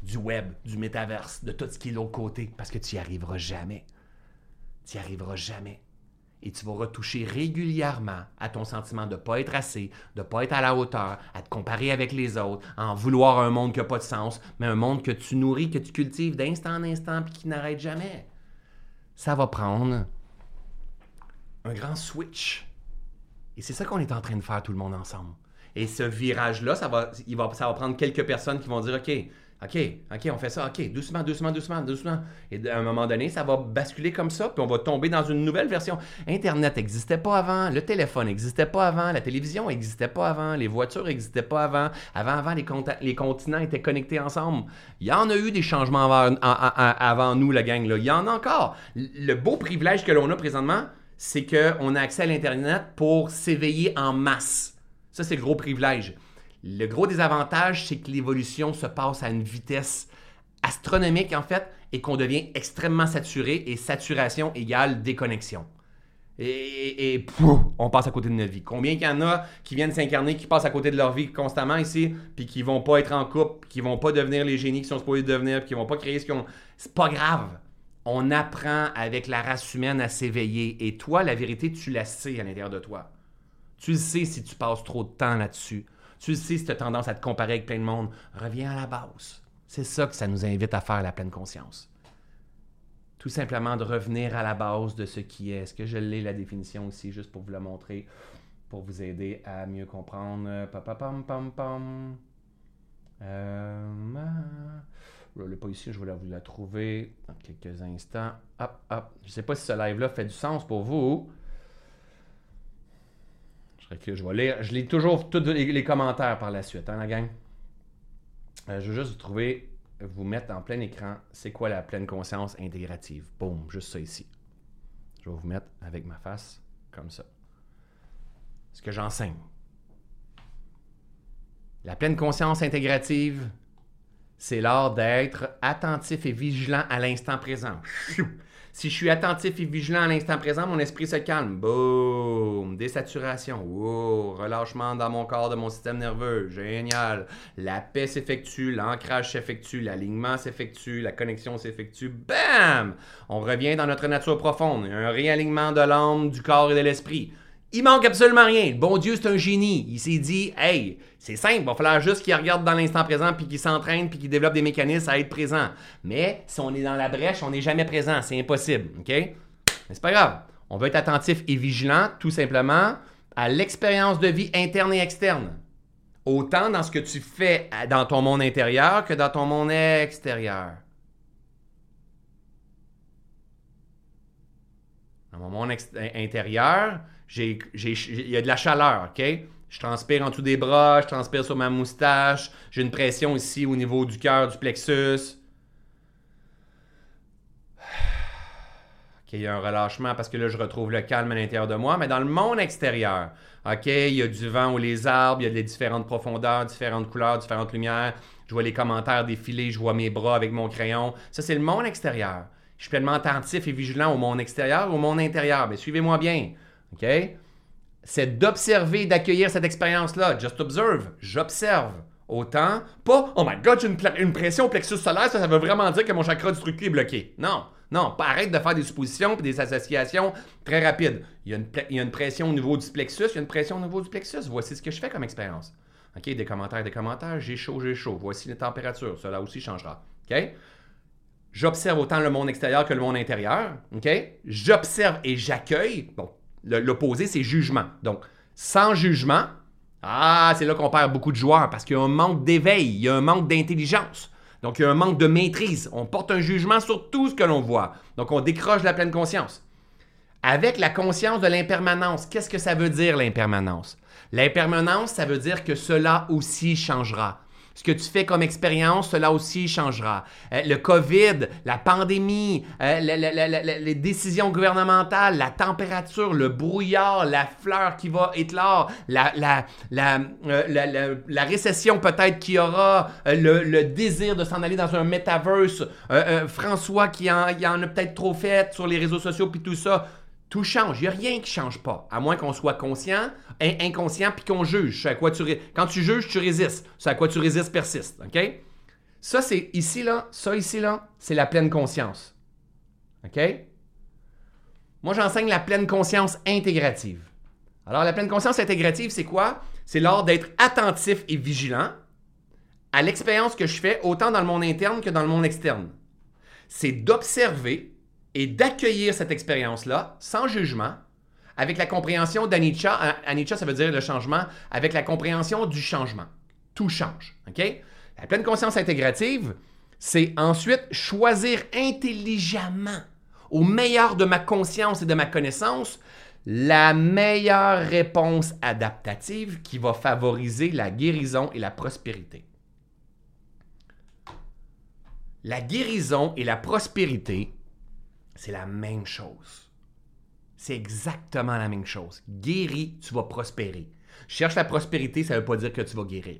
du web, du métaverse, de tout ce qui est l'autre côté, parce que tu n'y arriveras jamais. Tu n'y arriveras jamais. Et tu vas retoucher régulièrement à ton sentiment de ne pas être assez, de ne pas être à la hauteur, à te comparer avec les autres, à en vouloir un monde qui n'a pas de sens, mais un monde que tu nourris, que tu cultives d'instant en instant, puis qui n'arrête jamais ça va prendre un grand switch. Et c'est ça qu'on est en train de faire tout le monde ensemble. Et ce virage-là, ça va, ça va prendre quelques personnes qui vont dire, OK, OK, OK, on fait ça. OK, doucement, doucement, doucement, doucement. Et à un moment donné, ça va basculer comme ça, puis on va tomber dans une nouvelle version. Internet n'existait pas avant, le téléphone n'existait pas avant, la télévision n'existait pas avant, les voitures n'existaient pas avant. Avant, avant, les, continents étaient connectés ensemble. Il y en a eu des changements avant, nous, la gang. Il y en a encore. Le beau privilège que l'on a présentement, c'est qu'on a accès à l'Internet pour s'éveiller en masse. Ça, c'est le gros privilège. Le gros désavantage, c'est que l'évolution se passe à une vitesse astronomique, en fait, et qu'on devient extrêmement saturé, et saturation égale déconnexion. Et, et, on passe à côté de notre vie. Combien il y en a qui viennent s'incarner, qui passent à côté de leur vie constamment ici, puis qui vont pas être en couple, qui vont pas devenir les génies qui sont supposés devenir, puis qui vont pas créer ce qu'ils ont. C'est pas grave. On apprend avec la race humaine à s'éveiller. Et toi, la vérité, tu la sais à l'intérieur de toi. Tu le sais si tu passes trop de temps là-dessus. Tu sais si tu as tendance à te comparer avec plein de monde. Reviens à la base. C'est ça que ça nous invite à faire, la pleine conscience. Tout simplement de revenir à la base de ce qui est. Est-ce que je l'ai, la définition aussi, juste pour vous la montrer, pour vous aider à mieux comprendre? Pam, pam, pam, euh, je ne l'ai pas ici, je vais vous la trouver dans quelques instants. Hop, hop. Je ne sais pas si ce live-là fait du sens pour vous je vais lire. Je lis toujours tous les, commentaires par la suite, hein, la gang. Euh, je veux juste vous trouver, vous mettre en plein écran, c'est quoi la pleine conscience intégrative? Boum, juste ça ici. Je vais vous mettre avec ma face comme ça. Ce que j'enseigne. La pleine conscience intégrative, c'est l'art d'être attentif et vigilant à l'instant présent. Si je suis attentif et vigilant à l'instant présent, mon esprit se calme. Boum! Désaturation. Wow! Relâchement dans mon corps, de mon système nerveux. Génial! La paix s'effectue, l'ancrage s'effectue, l'alignement s'effectue, la connexion s'effectue. Bam! On revient dans notre nature profonde. Un réalignement de l'âme, du corps et de l'esprit. Il manque absolument rien. bon Dieu, c'est un génie. Il s'est dit, hey, c'est simple, il va falloir juste qu'il regarde dans l'instant présent, puis qu'il s'entraîne, puis qu'il développe des mécanismes à être présent. Mais si on est dans la brèche, on n'est jamais présent. C'est impossible. OK? Mais c'est pas grave. On va être attentif et vigilant, tout simplement, à l'expérience de vie interne et externe. Autant dans ce que tu fais dans ton monde intérieur que dans ton monde extérieur. Dans mon monde intérieur, il y a de la chaleur, OK? Je transpire en dessous des bras, je transpire sur ma moustache, j'ai une pression ici au niveau du cœur, du plexus. OK, il y a un relâchement parce que là, je retrouve le calme à l'intérieur de moi, mais dans le monde extérieur, OK, il y a du vent ou les arbres, il y a des différentes profondeurs, différentes couleurs, différentes lumières. Je vois les commentaires défiler, je vois mes bras avec mon crayon. Ça, c'est le monde extérieur. Je suis pleinement attentif et vigilant au monde extérieur, au monde intérieur. Mais suivez-moi bien. OK? C'est d'observer, d'accueillir cette expérience-là. Just observe. J'observe. Autant, pas, oh my god, j'ai une, pression au plexus solaire, ça, veut vraiment dire que mon chakra du truc est bloqué. Non, non, pas arrête de faire des suppositions et des associations très rapides. Il y, a une, il y, a une, pression au niveau du plexus, il y a une pression au niveau du plexus. Voici ce que je fais comme expérience. OK, des commentaires, des commentaires, j'ai chaud, j'ai chaud. Voici les températures, cela aussi changera. OK? J'observe autant le monde extérieur que le monde intérieur. OK? J'observe et j'accueille. Bon, L'opposé, c'est jugement. Donc, sans jugement, ah, c'est là qu'on perd beaucoup de joueurs parce qu'il y a un manque d'éveil, il y a un manque d'intelligence. Donc, il y a un manque de maîtrise. On porte un jugement sur tout ce que l'on voit. Donc, on décroche la pleine conscience. Avec la conscience de l'impermanence, qu'est-ce que ça veut dire l'impermanence? L'impermanence, ça veut dire que cela aussi changera. Ce que tu fais comme expérience, cela aussi changera. Euh, le COVID, la pandémie, euh, les décisions gouvernementales, la température, le brouillard, la fleur qui va éclore, la, euh, la, récession peut-être qu'il y aura, le, désir de s'en aller dans un metaverse, François qui en, en a peut-être trop fait sur les réseaux sociaux, puis tout ça. Tout change. Il n'y a rien qui ne change pas. À moins qu'on soit conscient, inconscient, puis qu'on juge. À quoi tu Quand tu juges, tu résistes. Ce à quoi tu résistes persiste. Ça, c'est ici, là. Ça, ici, là, c'est la pleine conscience. OK? Moi, j'enseigne la pleine conscience intégrative. Alors, la pleine conscience intégrative, c'est quoi? C'est l'art d'être attentif et vigilant à l'expérience que je fais, autant dans le monde interne que dans le monde externe. C'est d'observer et d'accueillir cette expérience-là sans jugement, avec la compréhension d'Anicca. Anicca, ça veut dire le changement, avec la compréhension du changement. Tout change. La pleine conscience intégrative, c'est ensuite choisir intelligemment, au meilleur de ma conscience et de ma connaissance, la meilleure réponse adaptative qui va favoriser la guérison et la prospérité. La guérison et la prospérité, c'est la même chose. C'est exactement la même chose. Guéris, tu vas prospérer. Cherche la prospérité, ça ne veut pas dire que tu vas guérir.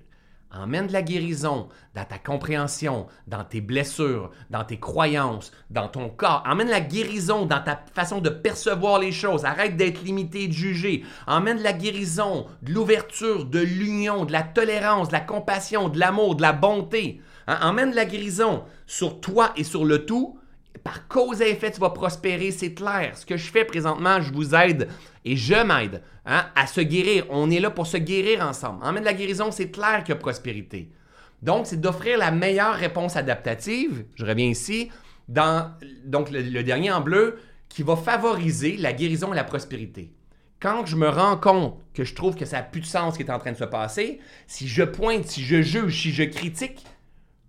Emmène de la guérison dans ta compréhension, dans tes blessures, dans tes croyances, dans ton corps. Emmène la guérison dans ta façon de percevoir les choses. Arrête d'être limité et de juger. Emmène de la guérison, de l'ouverture, de l'union, de la tolérance, de la compassion, de l'amour, de la bonté. Hein? Emmène de la guérison sur toi et sur le tout par cause et effet, tu vas prospérer, c'est clair. Ce que je fais présentement, je vous aide et je m'aide hein, à se guérir. On est là pour se guérir ensemble. En de la guérison, c'est clair qu'il y a prospérité. Donc, c'est d'offrir la meilleure réponse adaptative. Je reviens ici. Dans donc le, dernier en bleu, qui va favoriser la guérison et la prospérité. Quand je me rends compte que je trouve que ça n'a plus de sens ce qui est en train de se passer, si je pointe, si je juge, si je critique,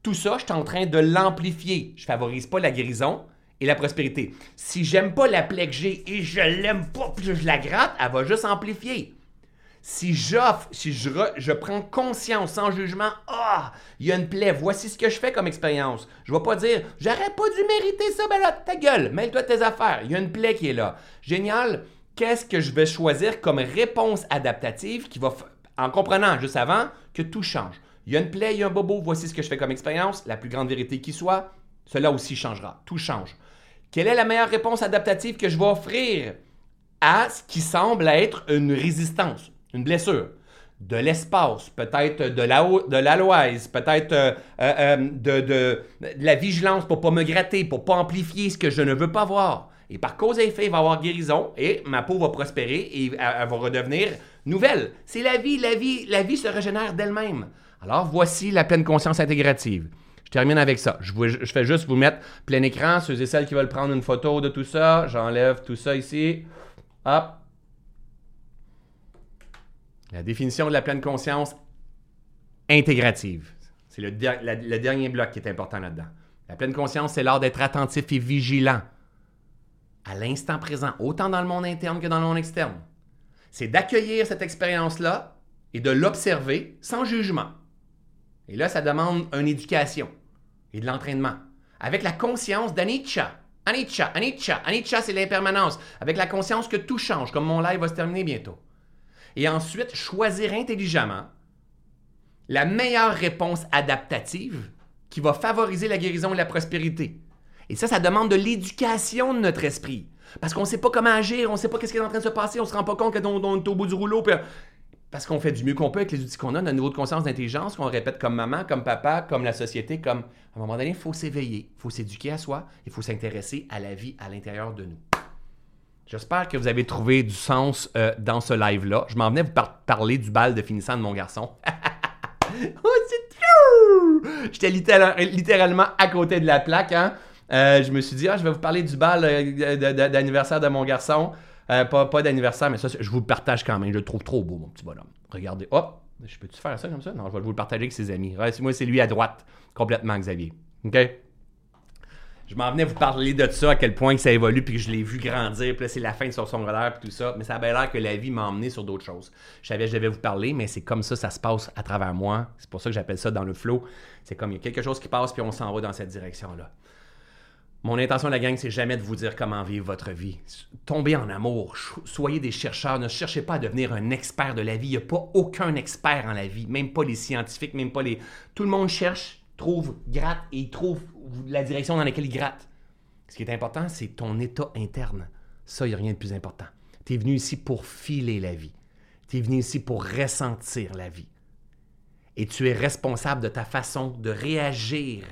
tout ça, je suis en train de l'amplifier. Je favorise pas la guérison et la prospérité. Si j'aime pas la plaie que j'ai et je l'aime pas, puis je la gratte, elle va juste amplifier. Si j'offre, si je, je, prends conscience sans jugement, ah, il y a une plaie, voici ce que je fais comme expérience. Je vais pas dire, j'aurais pas dû mériter ça, ben là, ta gueule, mêle-toi tes affaires. Il y a une plaie qui est là. Génial. Qu'est-ce que je vais choisir comme réponse adaptative qui va, en comprenant juste avant que tout change. Il y a une plaie, il y a un bobo, voici ce que je fais comme expérience, la plus grande vérité qui soit, cela aussi changera. Tout change. Quelle est la meilleure réponse adaptative que je vais offrir à ce qui semble être une résistance, une blessure? De l'espace, peut-être de l'aloise, peut-être euh, euh, euh, de, de, la vigilance pour ne pas me gratter, pour pas amplifier ce que je ne veux pas voir. Et par cause et effet, il va y avoir guérison et ma peau va prospérer et elle, elle va redevenir nouvelle. C'est la vie, la vie, la vie se régénère d'elle-même. Alors voici la pleine conscience intégrative. Je termine avec ça. Je, fais juste vous mettre plein écran, ceux et celles qui veulent prendre une photo de tout ça. J'enlève tout ça ici. Hop. La définition de la pleine conscience intégrative. C'est le, le, dernier bloc qui est important là-dedans. La pleine conscience, c'est l'art d'être attentif et vigilant à l'instant présent, autant dans le monde interne que dans le monde externe. C'est d'accueillir cette expérience-là et de l'observer sans jugement. Et là, ça demande une éducation et de l'entraînement. Avec la conscience d'anicca. Anicca, anicca, anicca, c'est l'impermanence. Avec la conscience que tout change, comme mon live va se terminer bientôt. Et ensuite, choisir intelligemment la meilleure réponse adaptative qui va favoriser la guérison et la prospérité. Et ça, ça demande de l'éducation de notre esprit. Parce qu'on ne sait pas comment agir, on ne sait pas ce qui est en train de se passer, on ne se rend pas compte qu'on est au bout du rouleau. Parce qu'on fait du mieux qu'on peut avec les outils qu'on a, notre niveau de conscience, d'intelligence, qu'on répète comme maman, comme papa, comme la société, comme... À un moment donné, il faut s'éveiller, il faut s'éduquer à soi, il faut s'intéresser à la vie à l'intérieur de nous. J'espère que vous avez trouvé du sens euh, dans ce live-là. Je m'en venais vous parler du bal de finissant de mon garçon. oh, c'est J'étais littéralement à côté de la plaque. Hein? Euh, je me suis dit, ah, je vais vous parler du bal euh, d'anniversaire de mon garçon. Euh, pas, d'anniversaire, mais ça, je vous le partage quand même. Je le trouve trop beau, mon petit bonhomme. Regardez. Hop! Je peux-tu faire ça comme ça? Non, je vais vous le partager avec ses amis. Moi, c'est lui à droite. Complètement, Xavier. OK? Je m'en venais vous parler de ça, à quel point que ça évolue, puis que je l'ai vu grandir, puis là, c'est la fin de son secondaire, puis tout ça. Mais ça avait l'air que la vie m'a emmené sur d'autres choses. Je savais que je devais vous parler, mais c'est comme ça, ça se passe à travers moi. C'est pour ça que j'appelle ça dans le flow. C'est comme il y a quelque chose qui passe, puis on s'en va dans cette direction-là. Mon intention, la gang, c'est jamais de vous dire comment vivre votre vie. Tombez en amour, soyez des chercheurs, ne cherchez pas à devenir un expert de la vie. Il n'y a pas aucun expert en la vie, même pas les scientifiques, même pas les... Tout le monde cherche, trouve, gratte et il trouve la direction dans laquelle il gratte. Ce qui est important, c'est ton état interne. Ça, il n'y a rien de plus important. Tu es venu ici pour filer la vie. Tu es venu ici pour ressentir la vie. Et tu es responsable de ta façon de réagir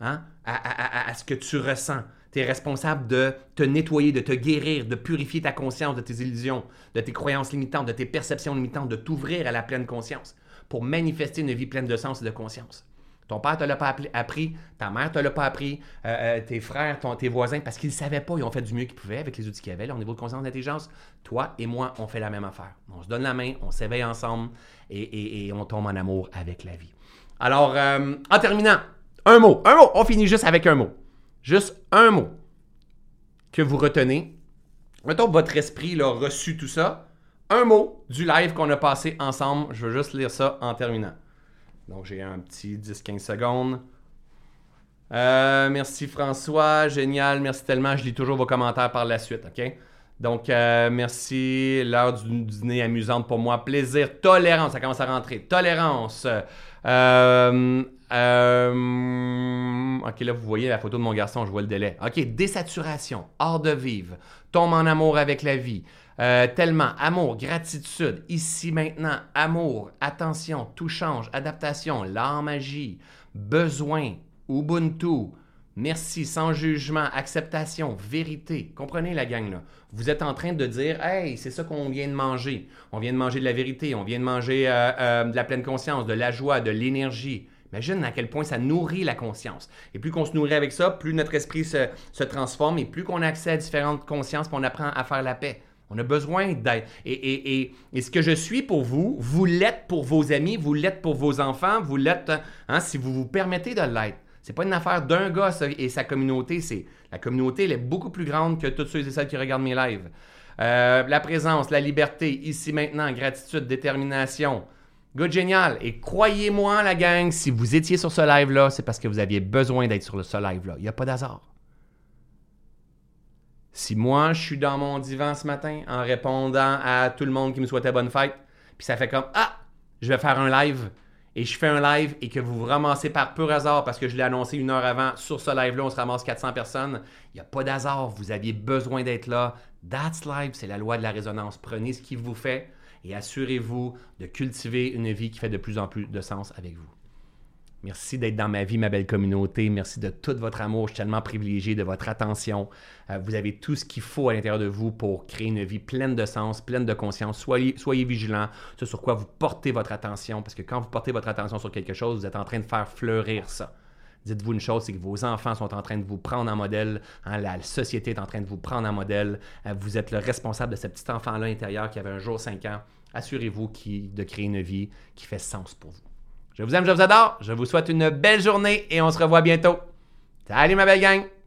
hein, à, ce que tu ressens. Tu es responsable de te nettoyer, de te guérir, de purifier ta conscience de tes illusions, de tes croyances limitantes, de tes perceptions limitantes, de t'ouvrir à la pleine conscience pour manifester une vie pleine de sens et de conscience. Ton père ne te l'a pas appris, ta mère ne te l'a pas appris, tes frères, tes voisins, parce qu'ils ne savaient pas, ils ont fait du mieux qu'ils pouvaient avec les outils qu'ils avaient, leur niveau de conscience d'intelligence. Toi et moi, on fait la même affaire. On se donne la main, on s'éveille ensemble et on tombe en amour avec la vie. Alors, euh, en terminant, un mot, un mot, on finit juste avec un mot. Juste un mot que vous retenez. Mettons votre esprit a reçu tout ça. Un mot du live qu'on a passé ensemble. Je veux juste lire ça en terminant. Donc, j'ai un petit 10-15 secondes. Euh, merci François, génial, merci tellement. Je lis toujours vos commentaires par la suite, OK? Donc, euh, merci. L'heure du dîner amusante pour moi. Plaisir. Tolérance, ça commence à rentrer. Tolérance. Euh, ok, là, vous voyez la photo de mon garçon, je vois le délai. Ok, désaturation, hors de vivre, tombe en amour avec la vie. tellement, amour, gratitude, ici maintenant, amour, attention, tout change, adaptation, l'art magie, besoin, Ubuntu, merci, sans jugement, acceptation, vérité. Comprenez la gang là. Vous êtes en train de dire, hey, c'est ça qu'on vient de manger. On vient de manger de la vérité, on vient de manger euh, euh, de la pleine conscience, de la joie, de l'énergie. Imagine à quel point ça nourrit la conscience. Et plus qu'on se nourrit avec ça, plus notre esprit se, transforme et plus qu'on a accès à différentes consciences, puis on apprend à faire la paix. On a besoin d'aide. Et, ce que je suis pour vous, vous l'êtes pour vos amis, vous l'êtes pour vos enfants, vous l'êtes hein, si vous vous permettez de l'être. C'est pas une affaire d'un gars et sa communauté. C'est la communauté, elle est beaucoup plus grande que tous ceux et celles qui regardent mes lives. Euh, la présence, la liberté, ici maintenant, gratitude, détermination. Good génial. Et croyez-moi, la gang, si vous étiez sur ce live-là, c'est parce que vous aviez besoin d'être sur ce live-là. Il n'y a pas d'hasard. Si moi, je suis dans mon divan ce matin en répondant à tout le monde qui me souhaitait bonne fête, puis ça fait comme Ah, je vais faire un live et je fais un live et que vous vous ramassez par pur hasard parce que je l'ai annoncé une heure avant, sur ce live-là, on se ramasse 400 personnes. Il n'y a pas d'hasard, vous aviez besoin d'être là. That's live, c'est la loi de la résonance. Prenez ce qui vous fait et assurez-vous de cultiver une vie qui fait de plus en plus de sens avec vous. Merci d'être dans ma vie, ma belle communauté. Merci de tout votre amour. Je suis tellement privilégié de votre attention. Euh, vous avez tout ce qu'il faut à l'intérieur de vous pour créer une vie pleine de sens, pleine de conscience. Soyez, soyez vigilants sur quoi vous portez votre attention, parce que quand vous portez votre attention sur quelque chose, vous êtes en train de faire fleurir ça. Dites-vous une chose, c'est que vos enfants sont en train de vous prendre en modèle, hein, la société est en train de vous prendre en modèle, euh, vous êtes le responsable de ce petit enfant-là intérieur qui avait un jour 5 ans. Assurez-vous de créer une vie qui fait sens pour vous. Je vous aime, je vous adore. Je vous souhaite une belle journée et on se revoit bientôt. Salut ma belle gang!